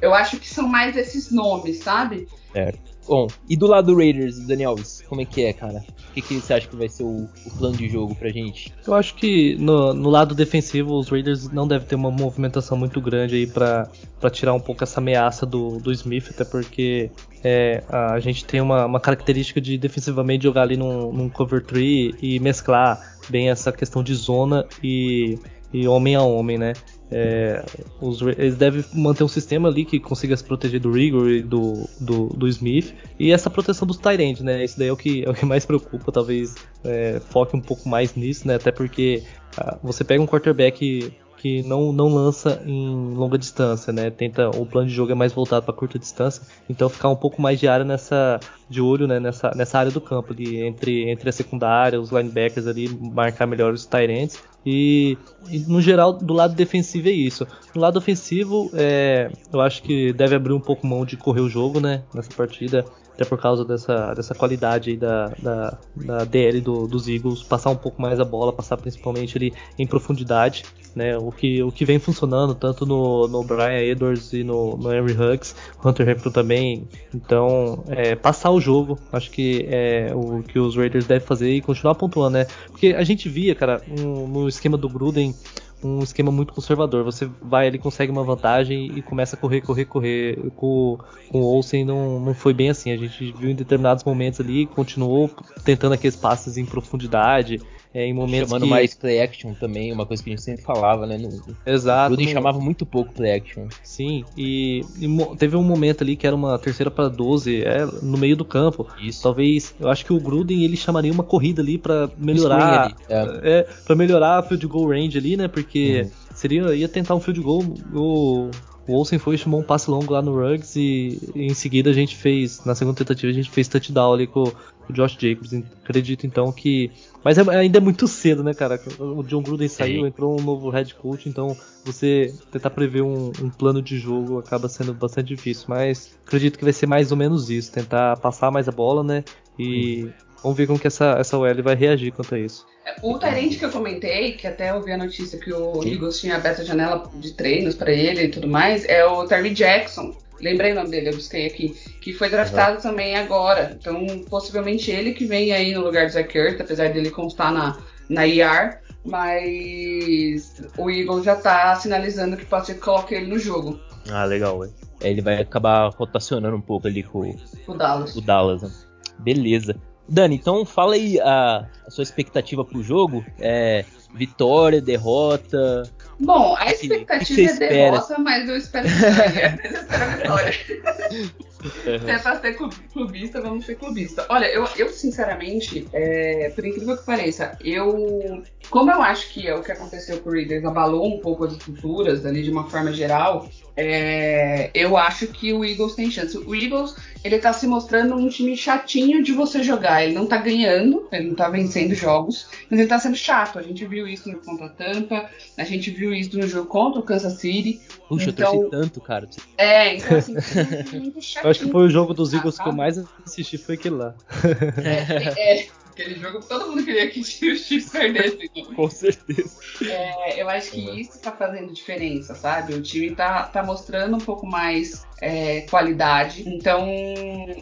S3: eu acho que são mais esses nomes, sabe?
S1: É. Bom, e do lado do Raiders, Daniel Alves, como é que é, cara? O que, que você acha que vai ser o, o plano de jogo pra gente?
S2: Eu acho que no, no, lado defensivo, os Raiders não devem ter uma movimentação muito grande aí pra, pra tirar um pouco essa ameaça do, do Smith, até porque é, a gente tem uma, uma, característica de defensivamente jogar ali num, num cover tree e mesclar bem essa questão de zona e, e homem a homem, né? É, os, eles devem manter um sistema ali que consiga se proteger do Rigor e do, do, do Smith. E essa proteção dos Tyrants, né? Isso daí é o que, é o que mais preocupa, talvez é, foque um pouco mais nisso, né? Até porque ah, você pega um quarterback que não, não lança em longa distância, né? Tenta o plano de jogo é mais voltado para curta distância, então ficar um pouco mais de área nessa de olho, né? Nessa, nessa área do campo ali entre entre a secundária, os linebackers ali marcar melhor os tight e, e, no geral do lado defensivo é isso. No lado ofensivo, é, eu acho que deve abrir um pouco mão de correr o jogo, né? Nessa partida até por causa dessa, dessa qualidade da, da, da DL do, dos Eagles, passar um pouco mais a bola, passar principalmente ali em profundidade, né? O que, o que vem funcionando tanto no, no Brian Edwards e no, no Henry Huggs, Hunter Renfrew também. Então, é, passar o jogo, acho que é o que os Raiders devem fazer e continuar pontuando, né? Porque a gente via, cara, um, no esquema do Gruden um esquema muito conservador. Você vai ali, consegue uma vantagem e começa a correr, correr, correr. Com, com o Olsen não, não foi bem assim. A gente viu em determinados momentos ali, continuou tentando aqueles passes em profundidade. É, em momentos
S1: Chamando
S2: que...
S1: mais play action também, uma coisa que a gente sempre falava, né? No,
S2: Exato.
S1: O Gruden chamava muito pouco play action.
S2: Sim, e, e, teve um momento ali que era uma terceira para 12, é, no meio do campo. Isso. Talvez, eu acho que o Gruden ele chamaria uma corrida ali para melhorar, é. é para melhorar a field goal range ali, né? Porque uhum. seria ia tentar um field goal o o Olsen foi e chamou um passe longo lá no Ruggs e, e, em seguida a gente fez, na segunda tentativa, a gente fez touchdown ali com, o Josh Jacobs. Acredito então que. Mas é, ainda é muito cedo, né, cara? O John Gruden saiu, Sim. entrou um novo head coach, então você tentar prever um, um, plano de jogo acaba sendo bastante difícil. Mas acredito que vai ser mais ou menos isso, tentar passar mais a bola, né? E vamos ver como que essa, essa OL vai reagir quanto a isso.
S3: O Tyrant que eu comentei, que até eu vi a notícia que o Eagles tinha aberto a janela de treinos para ele e tudo mais, é o Terry Jackson. Lembrei o nome dele, eu busquei aqui. Que foi draftado uhum. também agora. Então, possivelmente ele que vem aí no lugar do Zach Ertz, apesar dele constar na, na IR. Mas o Eagles já tá sinalizando que pode ser que coloque ele no jogo.
S1: Ah, legal, ué. Ele vai acabar rotacionando um pouco ali com
S3: o Dallas.
S1: O Dallas né? Beleza. Dani, então fala aí a, a sua expectativa pro jogo. É, vitória, derrota,
S3: Bom, a expectativa é derrota, mas eu espero que ganhe. eu espero a vitória. Se <laughs> é pra ser clubista, vamos ser clubista. Olha, eu, eu sinceramente, é, por incrível que pareça, eu. Como eu acho que é o que aconteceu com o Raiders abalou um pouco as estruturas ali de uma forma geral, é, eu acho que o Eagles tem chance. O Eagles, ele tá se mostrando um time chatinho de você jogar. Ele não tá ganhando, ele não tá vencendo jogos, mas ele tá sendo chato. A gente viu isso no contra Tampa, a gente viu isso no jogo contra o Kansas City.
S1: Puxa, então, eu torci então, tanto, cara.
S3: É, então assim, muito
S2: chatinho. <laughs> Eu acho que foi o jogo dos Eagles que eu mais assisti, foi aquele lá.
S3: É, é <laughs> aquele jogo que todo mundo queria que os Chiefs perdessem.
S1: Com certeza.
S3: É, eu acho que isso tá fazendo diferença, sabe? O time tá, tá mostrando um pouco mais é, qualidade. Então,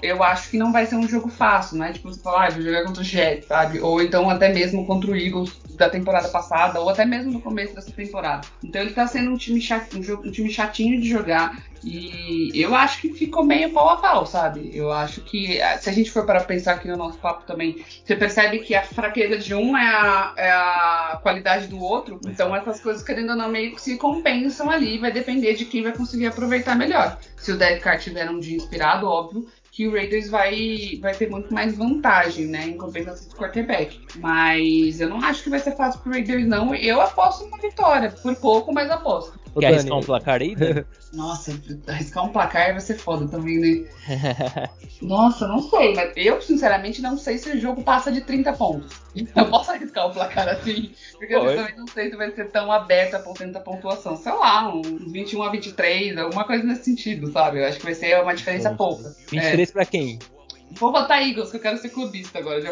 S3: eu acho que não vai ser um jogo fácil, né? Tipo, você falar, ah, vou jogar contra o Jets, sabe? Ou então até mesmo contra o Eagles da temporada passada, ou até mesmo no começo dessa temporada. Então ele tá sendo um time, um, jogo, um time chatinho de jogar. E eu acho que ficou meio pau a pau, sabe? Eu acho que, se a gente for para pensar aqui no nosso papo também, você percebe que a fraqueza de um é a, é a qualidade do outro. Então essas coisas, querendo ou não, meio que se compensam ali. Vai depender de quem vai conseguir aproveitar melhor. Se o Derek Carr tiver um dia inspirado, óbvio que o Raiders vai, vai ter muito mais vantagem, né, em compensação do quarterback. Mas eu não acho que vai ser fácil pro Raiders, não. Eu aposto uma vitória, por pouco, mas aposto.
S1: Quer arriscar um placar aí, Dani? <laughs>
S3: Nossa, arriscar um placar vai ser foda também, né? <laughs> Nossa, não sei, mas eu sinceramente não sei se o jogo passa de 30 pontos. Eu posso arriscar um placar assim, porque Oi. eu também não sei se vai ser tão aberto a tanta pontuação. Sei lá, uns 21 a 23, alguma coisa nesse sentido, sabe? Eu acho que vai ser uma diferença pouca.
S1: 23 é. pra quem?
S3: Vou botar Eagles, que eu quero ser clubista agora. Já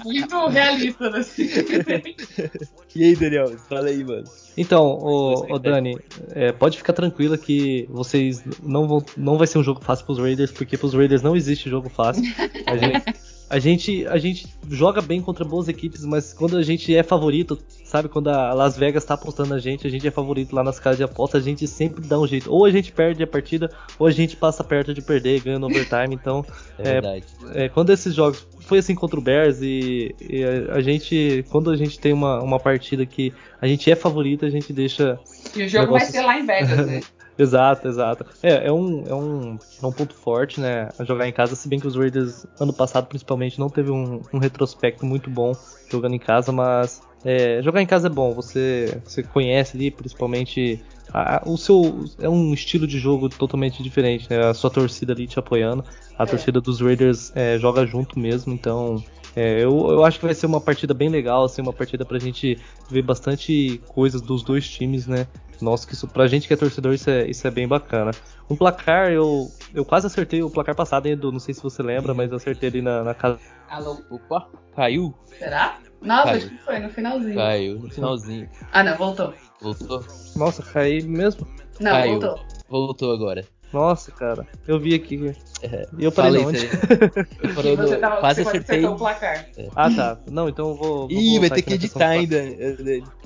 S3: fui <laughs> muito realista nesse. <laughs>
S1: e aí, Daniel? Fala aí, mano.
S2: Então, o, o Dani, é, pode ficar tranquila que vocês não vão. Não vai ser um jogo fácil pros Raiders, porque pros Raiders não existe jogo fácil. A gente, <laughs> a gente, a gente joga bem contra boas equipes, mas quando a gente é favorito, sabe? Quando a Las Vegas tá apostando a gente, a gente é favorito lá nas casas de aposta, a gente sempre dá um jeito. Ou a gente perde a partida, ou a gente passa perto de perder, ganha no overtime. Então, <laughs>
S1: é, verdade.
S2: É, quando esses jogos foi assim contra o Bears e, e a, a, gente, quando a gente tem uma, uma partida que a gente é favorito, a gente deixa.
S3: E o jogo vai ser lá em Vegas, né? <laughs>
S2: Exato, exato. É, é um, é, um, é um ponto forte, né? Jogar em casa, se bem que os Raiders, ano passado principalmente, não teve um, um retrospecto muito bom jogando em casa, mas É, jogar em casa é bom, você, você conhece ali, principalmente. A, o seu é um estilo de jogo totalmente diferente, né? A sua torcida ali te apoiando, a é. torcida dos Raiders é, joga junto mesmo, então é, eu, eu acho que vai ser uma partida bem legal, assim, uma partida pra gente ver bastante coisas dos dois times, né? Nossa, que isso, pra gente que é torcedor, isso é, isso é bem bacana. Um placar, eu, eu quase acertei o placar passado, hein, Edu? Não sei se você lembra, mas eu acertei ali na, na casa.
S3: Alô?
S1: Opa, caiu?
S3: Será? Nossa, caiu. acho que foi no finalzinho.
S1: Caiu, no finalzinho.
S3: Ah, não, voltou.
S1: Voltou?
S2: Nossa, caiu mesmo?
S3: Não, caiu. voltou.
S1: Voltou agora.
S2: Nossa, cara, eu vi aqui.
S1: É, e eu falei onde? <laughs>
S3: eu falei no, tava, quase acertei. o placar.
S2: É. Ah, tá. Não, então eu vou. vou
S1: Ih, vai ter que editar ainda.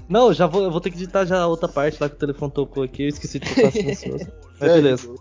S2: Não, já vou, eu vou ter que editar já a outra parte lá que o telefone tocou aqui. Eu esqueci de botar silencioso. <laughs> Mas beleza.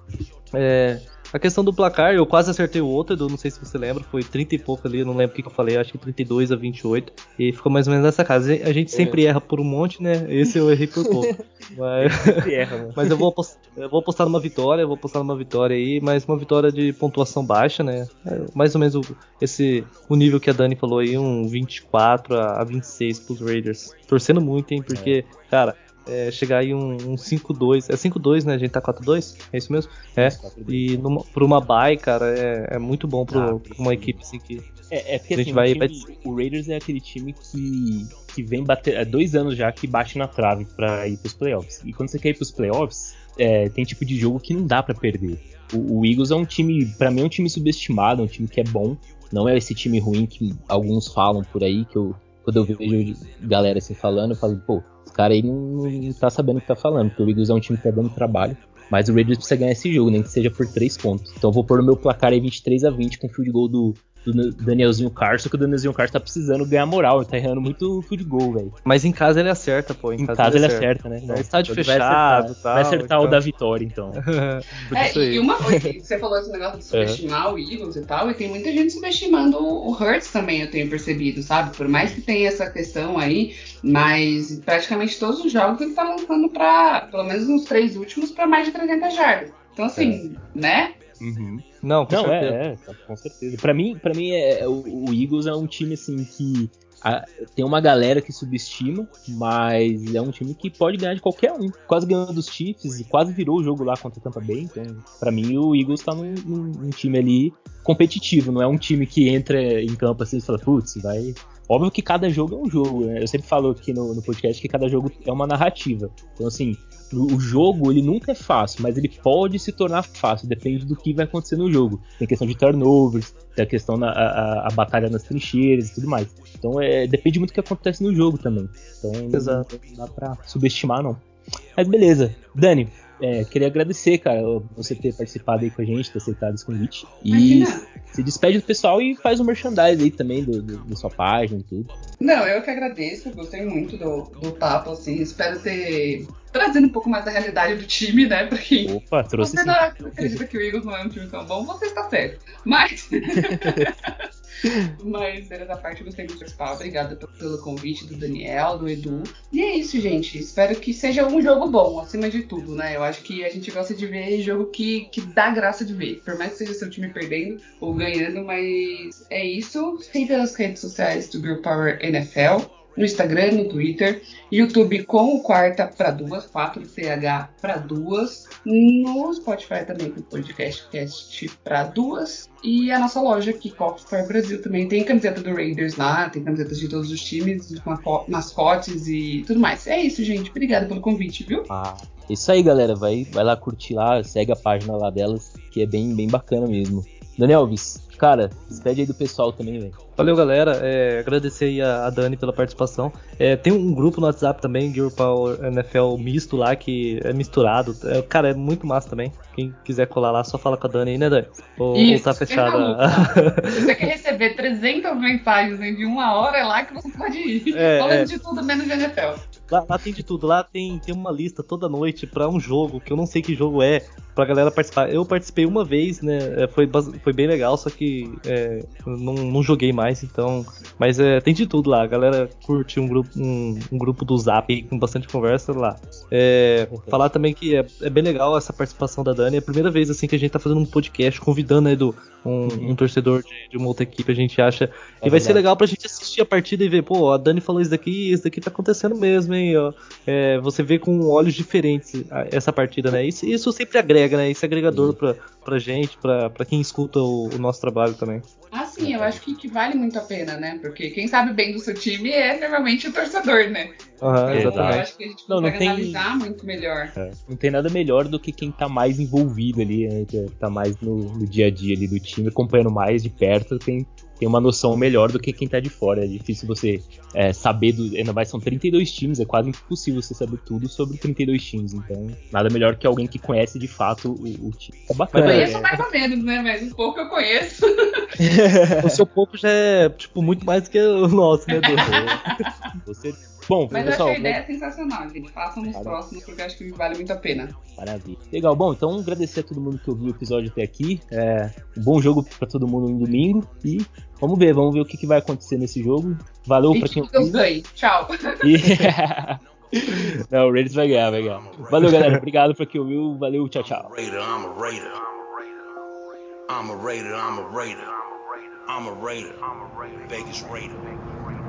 S2: É, a questão do placar, eu quase acertei o outro, Edu, não sei se você lembra, foi 30 e pouco ali, não lembro o que, que eu falei, acho que 32 a 28. E ficou mais ou menos nessa casa. A gente sempre é. erra por um monte, né? Esse eu errei por pouco. <laughs> Mas, erra, mas eu, vou apostar, eu vou apostar numa vitória, eu vou apostar numa vitória aí, mas uma vitória de pontuação baixa, né? É mais ou menos o, esse, o nível que a Dani falou aí, um 24 a, a 26 pros Raiders. Torcendo muito, hein? Porque, é. cara, é, chegar aí um, um 5-2. É 5-2, né? A gente tá 4-2? É isso mesmo? É. E numa, por uma bye, cara, é, é muito bom ah, pra uma equipe assim que.
S1: É, é porque a gente assim, vai, o, time, vai... o, Raiders é aquele time que, que vem bater. É dois anos já que bate na trave pra ir pros playoffs. E quando você quer ir pros playoffs, é, tem tipo de jogo que não dá para perder. O, o, Eagles é um time, para mim, é um time subestimado, é um time que é bom. Não é esse time ruim que alguns falam por aí, que eu, quando eu vejo galera assim falando, eu falo, pô, cara aí não, não tá sabendo o que tá falando, porque o Eagles é um time que tá dando trabalho. Mas o Raiders precisa ganhar esse jogo, nem que seja por 3 pontos. Então eu vou pôr no meu placar aí 23 a 20 com o field goal do, do Danielzinho Carson, que o Danielzinho Carson tá precisando ganhar moral, ele tá errando muito field goal, velho.
S2: Mas em casa ele acerta, pô.
S1: Em, em casa, casa, ele acerta, né?
S2: Não, estádio fechado vai acertar,
S1: tal, vai acertar então. o da vitória, então. <laughs>
S3: é, e uma coisa, você falou esse negócio de subestimar o Eagles e tal, e tem muita gente subestimando o Hurts também, eu tenho percebido, sabe? Por mais que tenha essa questão aí, mas praticamente todos os jogos ele tá lançando pra, pelo menos nos três últimos, pra mais de 300 jardas. Então, assim, é. né?
S1: Uhum. Não, com Não, é, certeza. É, é, com certeza. Pra mim, pra mim é, é, o, o Eagles é um time assim que a, tem uma galera que subestima, mas é um time que pode ganhar de qualquer um. Quase ganhou dos Chiefs e quase virou o jogo lá contra o Tampa Bay. Então, pra mim, o Eagles tá num, num, num time ali competitivo, não é um time que entra em campo assim e fala, putz, vai Óbvio que cada jogo é um jogo, né? Eu sempre falo aqui no, no, podcast que cada jogo é uma narrativa. Então, assim, o jogo ele nunca é fácil, mas ele pode se tornar fácil, depende do que vai acontecer no jogo. Tem questão de turnovers, tem a questão da a, a batalha nas trincheiras e tudo mais. Então é, depende muito do que acontece no jogo também. Então não, não dá pra subestimar, não. Mas beleza. Dani, é, queria agradecer, cara, você ter participado aí com a gente, ter aceitado esse convite. E Imagina. se despede do pessoal e faz um merchandise aí também do, do, da sua página e tudo.
S3: Não, eu que agradeço, gostei muito do, do papo, assim, espero ter trazido um pouco mais da realidade do time, né? Porque
S1: Opa, trouxe
S3: você não acredita que o Eagles não é um time tão bom, você está certo. Mas. <laughs> <laughs> Mas, dessa parte, eu gostei de participar. Obrigada pelo convite do Daniel, do Edu. E é isso, gente. Espero que seja um jogo bom, acima de tudo, né? Eu acho que a gente gosta de ver jogo que, que dá graça de ver. Por mais que seja seu time perdendo ou ganhando, mas é isso. Siga as redes sociais do Girl Power NFL no Instagram, no Twitter, YouTube com o Quarta para Duas, 4CH para Duas, no Spotify também com o podcast Cast para Duas, e a nossa loja Kickoff for Brasil também tem camiseta do Raiders lá, tem camisetas de todos os times, mascotes e tudo mais. É isso, gente. Obrigada pelo convite, viu?
S1: Ah, isso aí, galera. Vai, vai lá curtir lá, segue a página lá delas, que é bem, bem bacana mesmo. Daniel Alves, cara, despede aí do pessoal também, velho.
S2: Valeu, galera. É, agradecer aí a, a, Dani pela participação. É, tem um grupo no WhatsApp também, Girl Power NFL misto lá, que é misturado. É, cara, é muito massa também. Quem quiser colar lá, só fala com a Dani aí, né, Dani?
S3: Ou, Isso, ou tá fechada. <laughs> você quer receber 300 mensagens em uma hora, é lá que você pode ir. É, Falando é. de tudo menos de NFL.
S2: Lá, lá, tem de tudo. Lá tem, tem uma lista toda noite para um jogo, que eu não sei que jogo é, pra galera participar. Eu participei uma vez, né? É, foi, foi bem legal, só que é, não, não, joguei mais, então. Mas é, tem de tudo lá. A galera curte um grupo, um, um grupo do Zap com bastante conversa lá. É, falar também que é, é, bem legal essa participação da Dani. É a primeira vez assim que a gente tá fazendo um podcast convidando, né, Edu, um, uhum. um torcedor de, de, uma outra equipe. A gente acha que vai ser legal pra gente assistir a partida e ver, pô, a Dani falou isso daqui, isso daqui tá acontecendo mesmo, hein? Ó. É, você vê com olhos diferentes essa partida, né? Isso, isso sempre agrega, né? Isso é agregador pra, pra gente, pra, pra quem escuta o, o nosso trabalho também.
S3: Ah, sim, eu acho que, que, vale muito a pena, né? Porque quem sabe bem do seu time é normalmente o torcedor, né?
S2: Uhum, então, eu
S3: acho que a gente não, não tem... analisar muito melhor.
S1: É, não tem nada melhor do que quem tá mais envolvido ali, né? Que tá mais no, no, dia a dia ali do time, acompanhando mais de perto, tem, tem uma noção melhor do que quem tá de fora. É difícil você é, saber, do, ainda mais são 32 times, é quase impossível você saber tudo sobre 32 times. Então, nada melhor que alguém que conhece de fato o, o time.
S3: É bacana. Eu conheço mais ou menos, né? Mas um pouco eu conheço. <laughs>
S2: o seu pouco já é, tipo, muito mais do que o nosso, né, <laughs>
S3: Você Bom, Mas pessoal, eu achei a ideia sensacional, gente. Façam nos próximos, porque eu acho que vale muito a pena.
S1: Maravilha. Legal, bom, então agradecer a todo mundo que ouviu o episódio até aqui. É, um bom jogo para todo mundo no domingo. E vamos ver, vamos ver o que, que vai acontecer nesse jogo. Valeu para quem
S3: ouviu. ganhe. Tchau. E... <laughs>
S1: Não, o Raiders vai ganhar, vai ganhar. Valeu, galera. Obrigado pra quem ouviu. Valeu, tchau, tchau. I'm a Raider. I'm a Raider. I'm a Raider. I'm a Raider. Vegas Raider.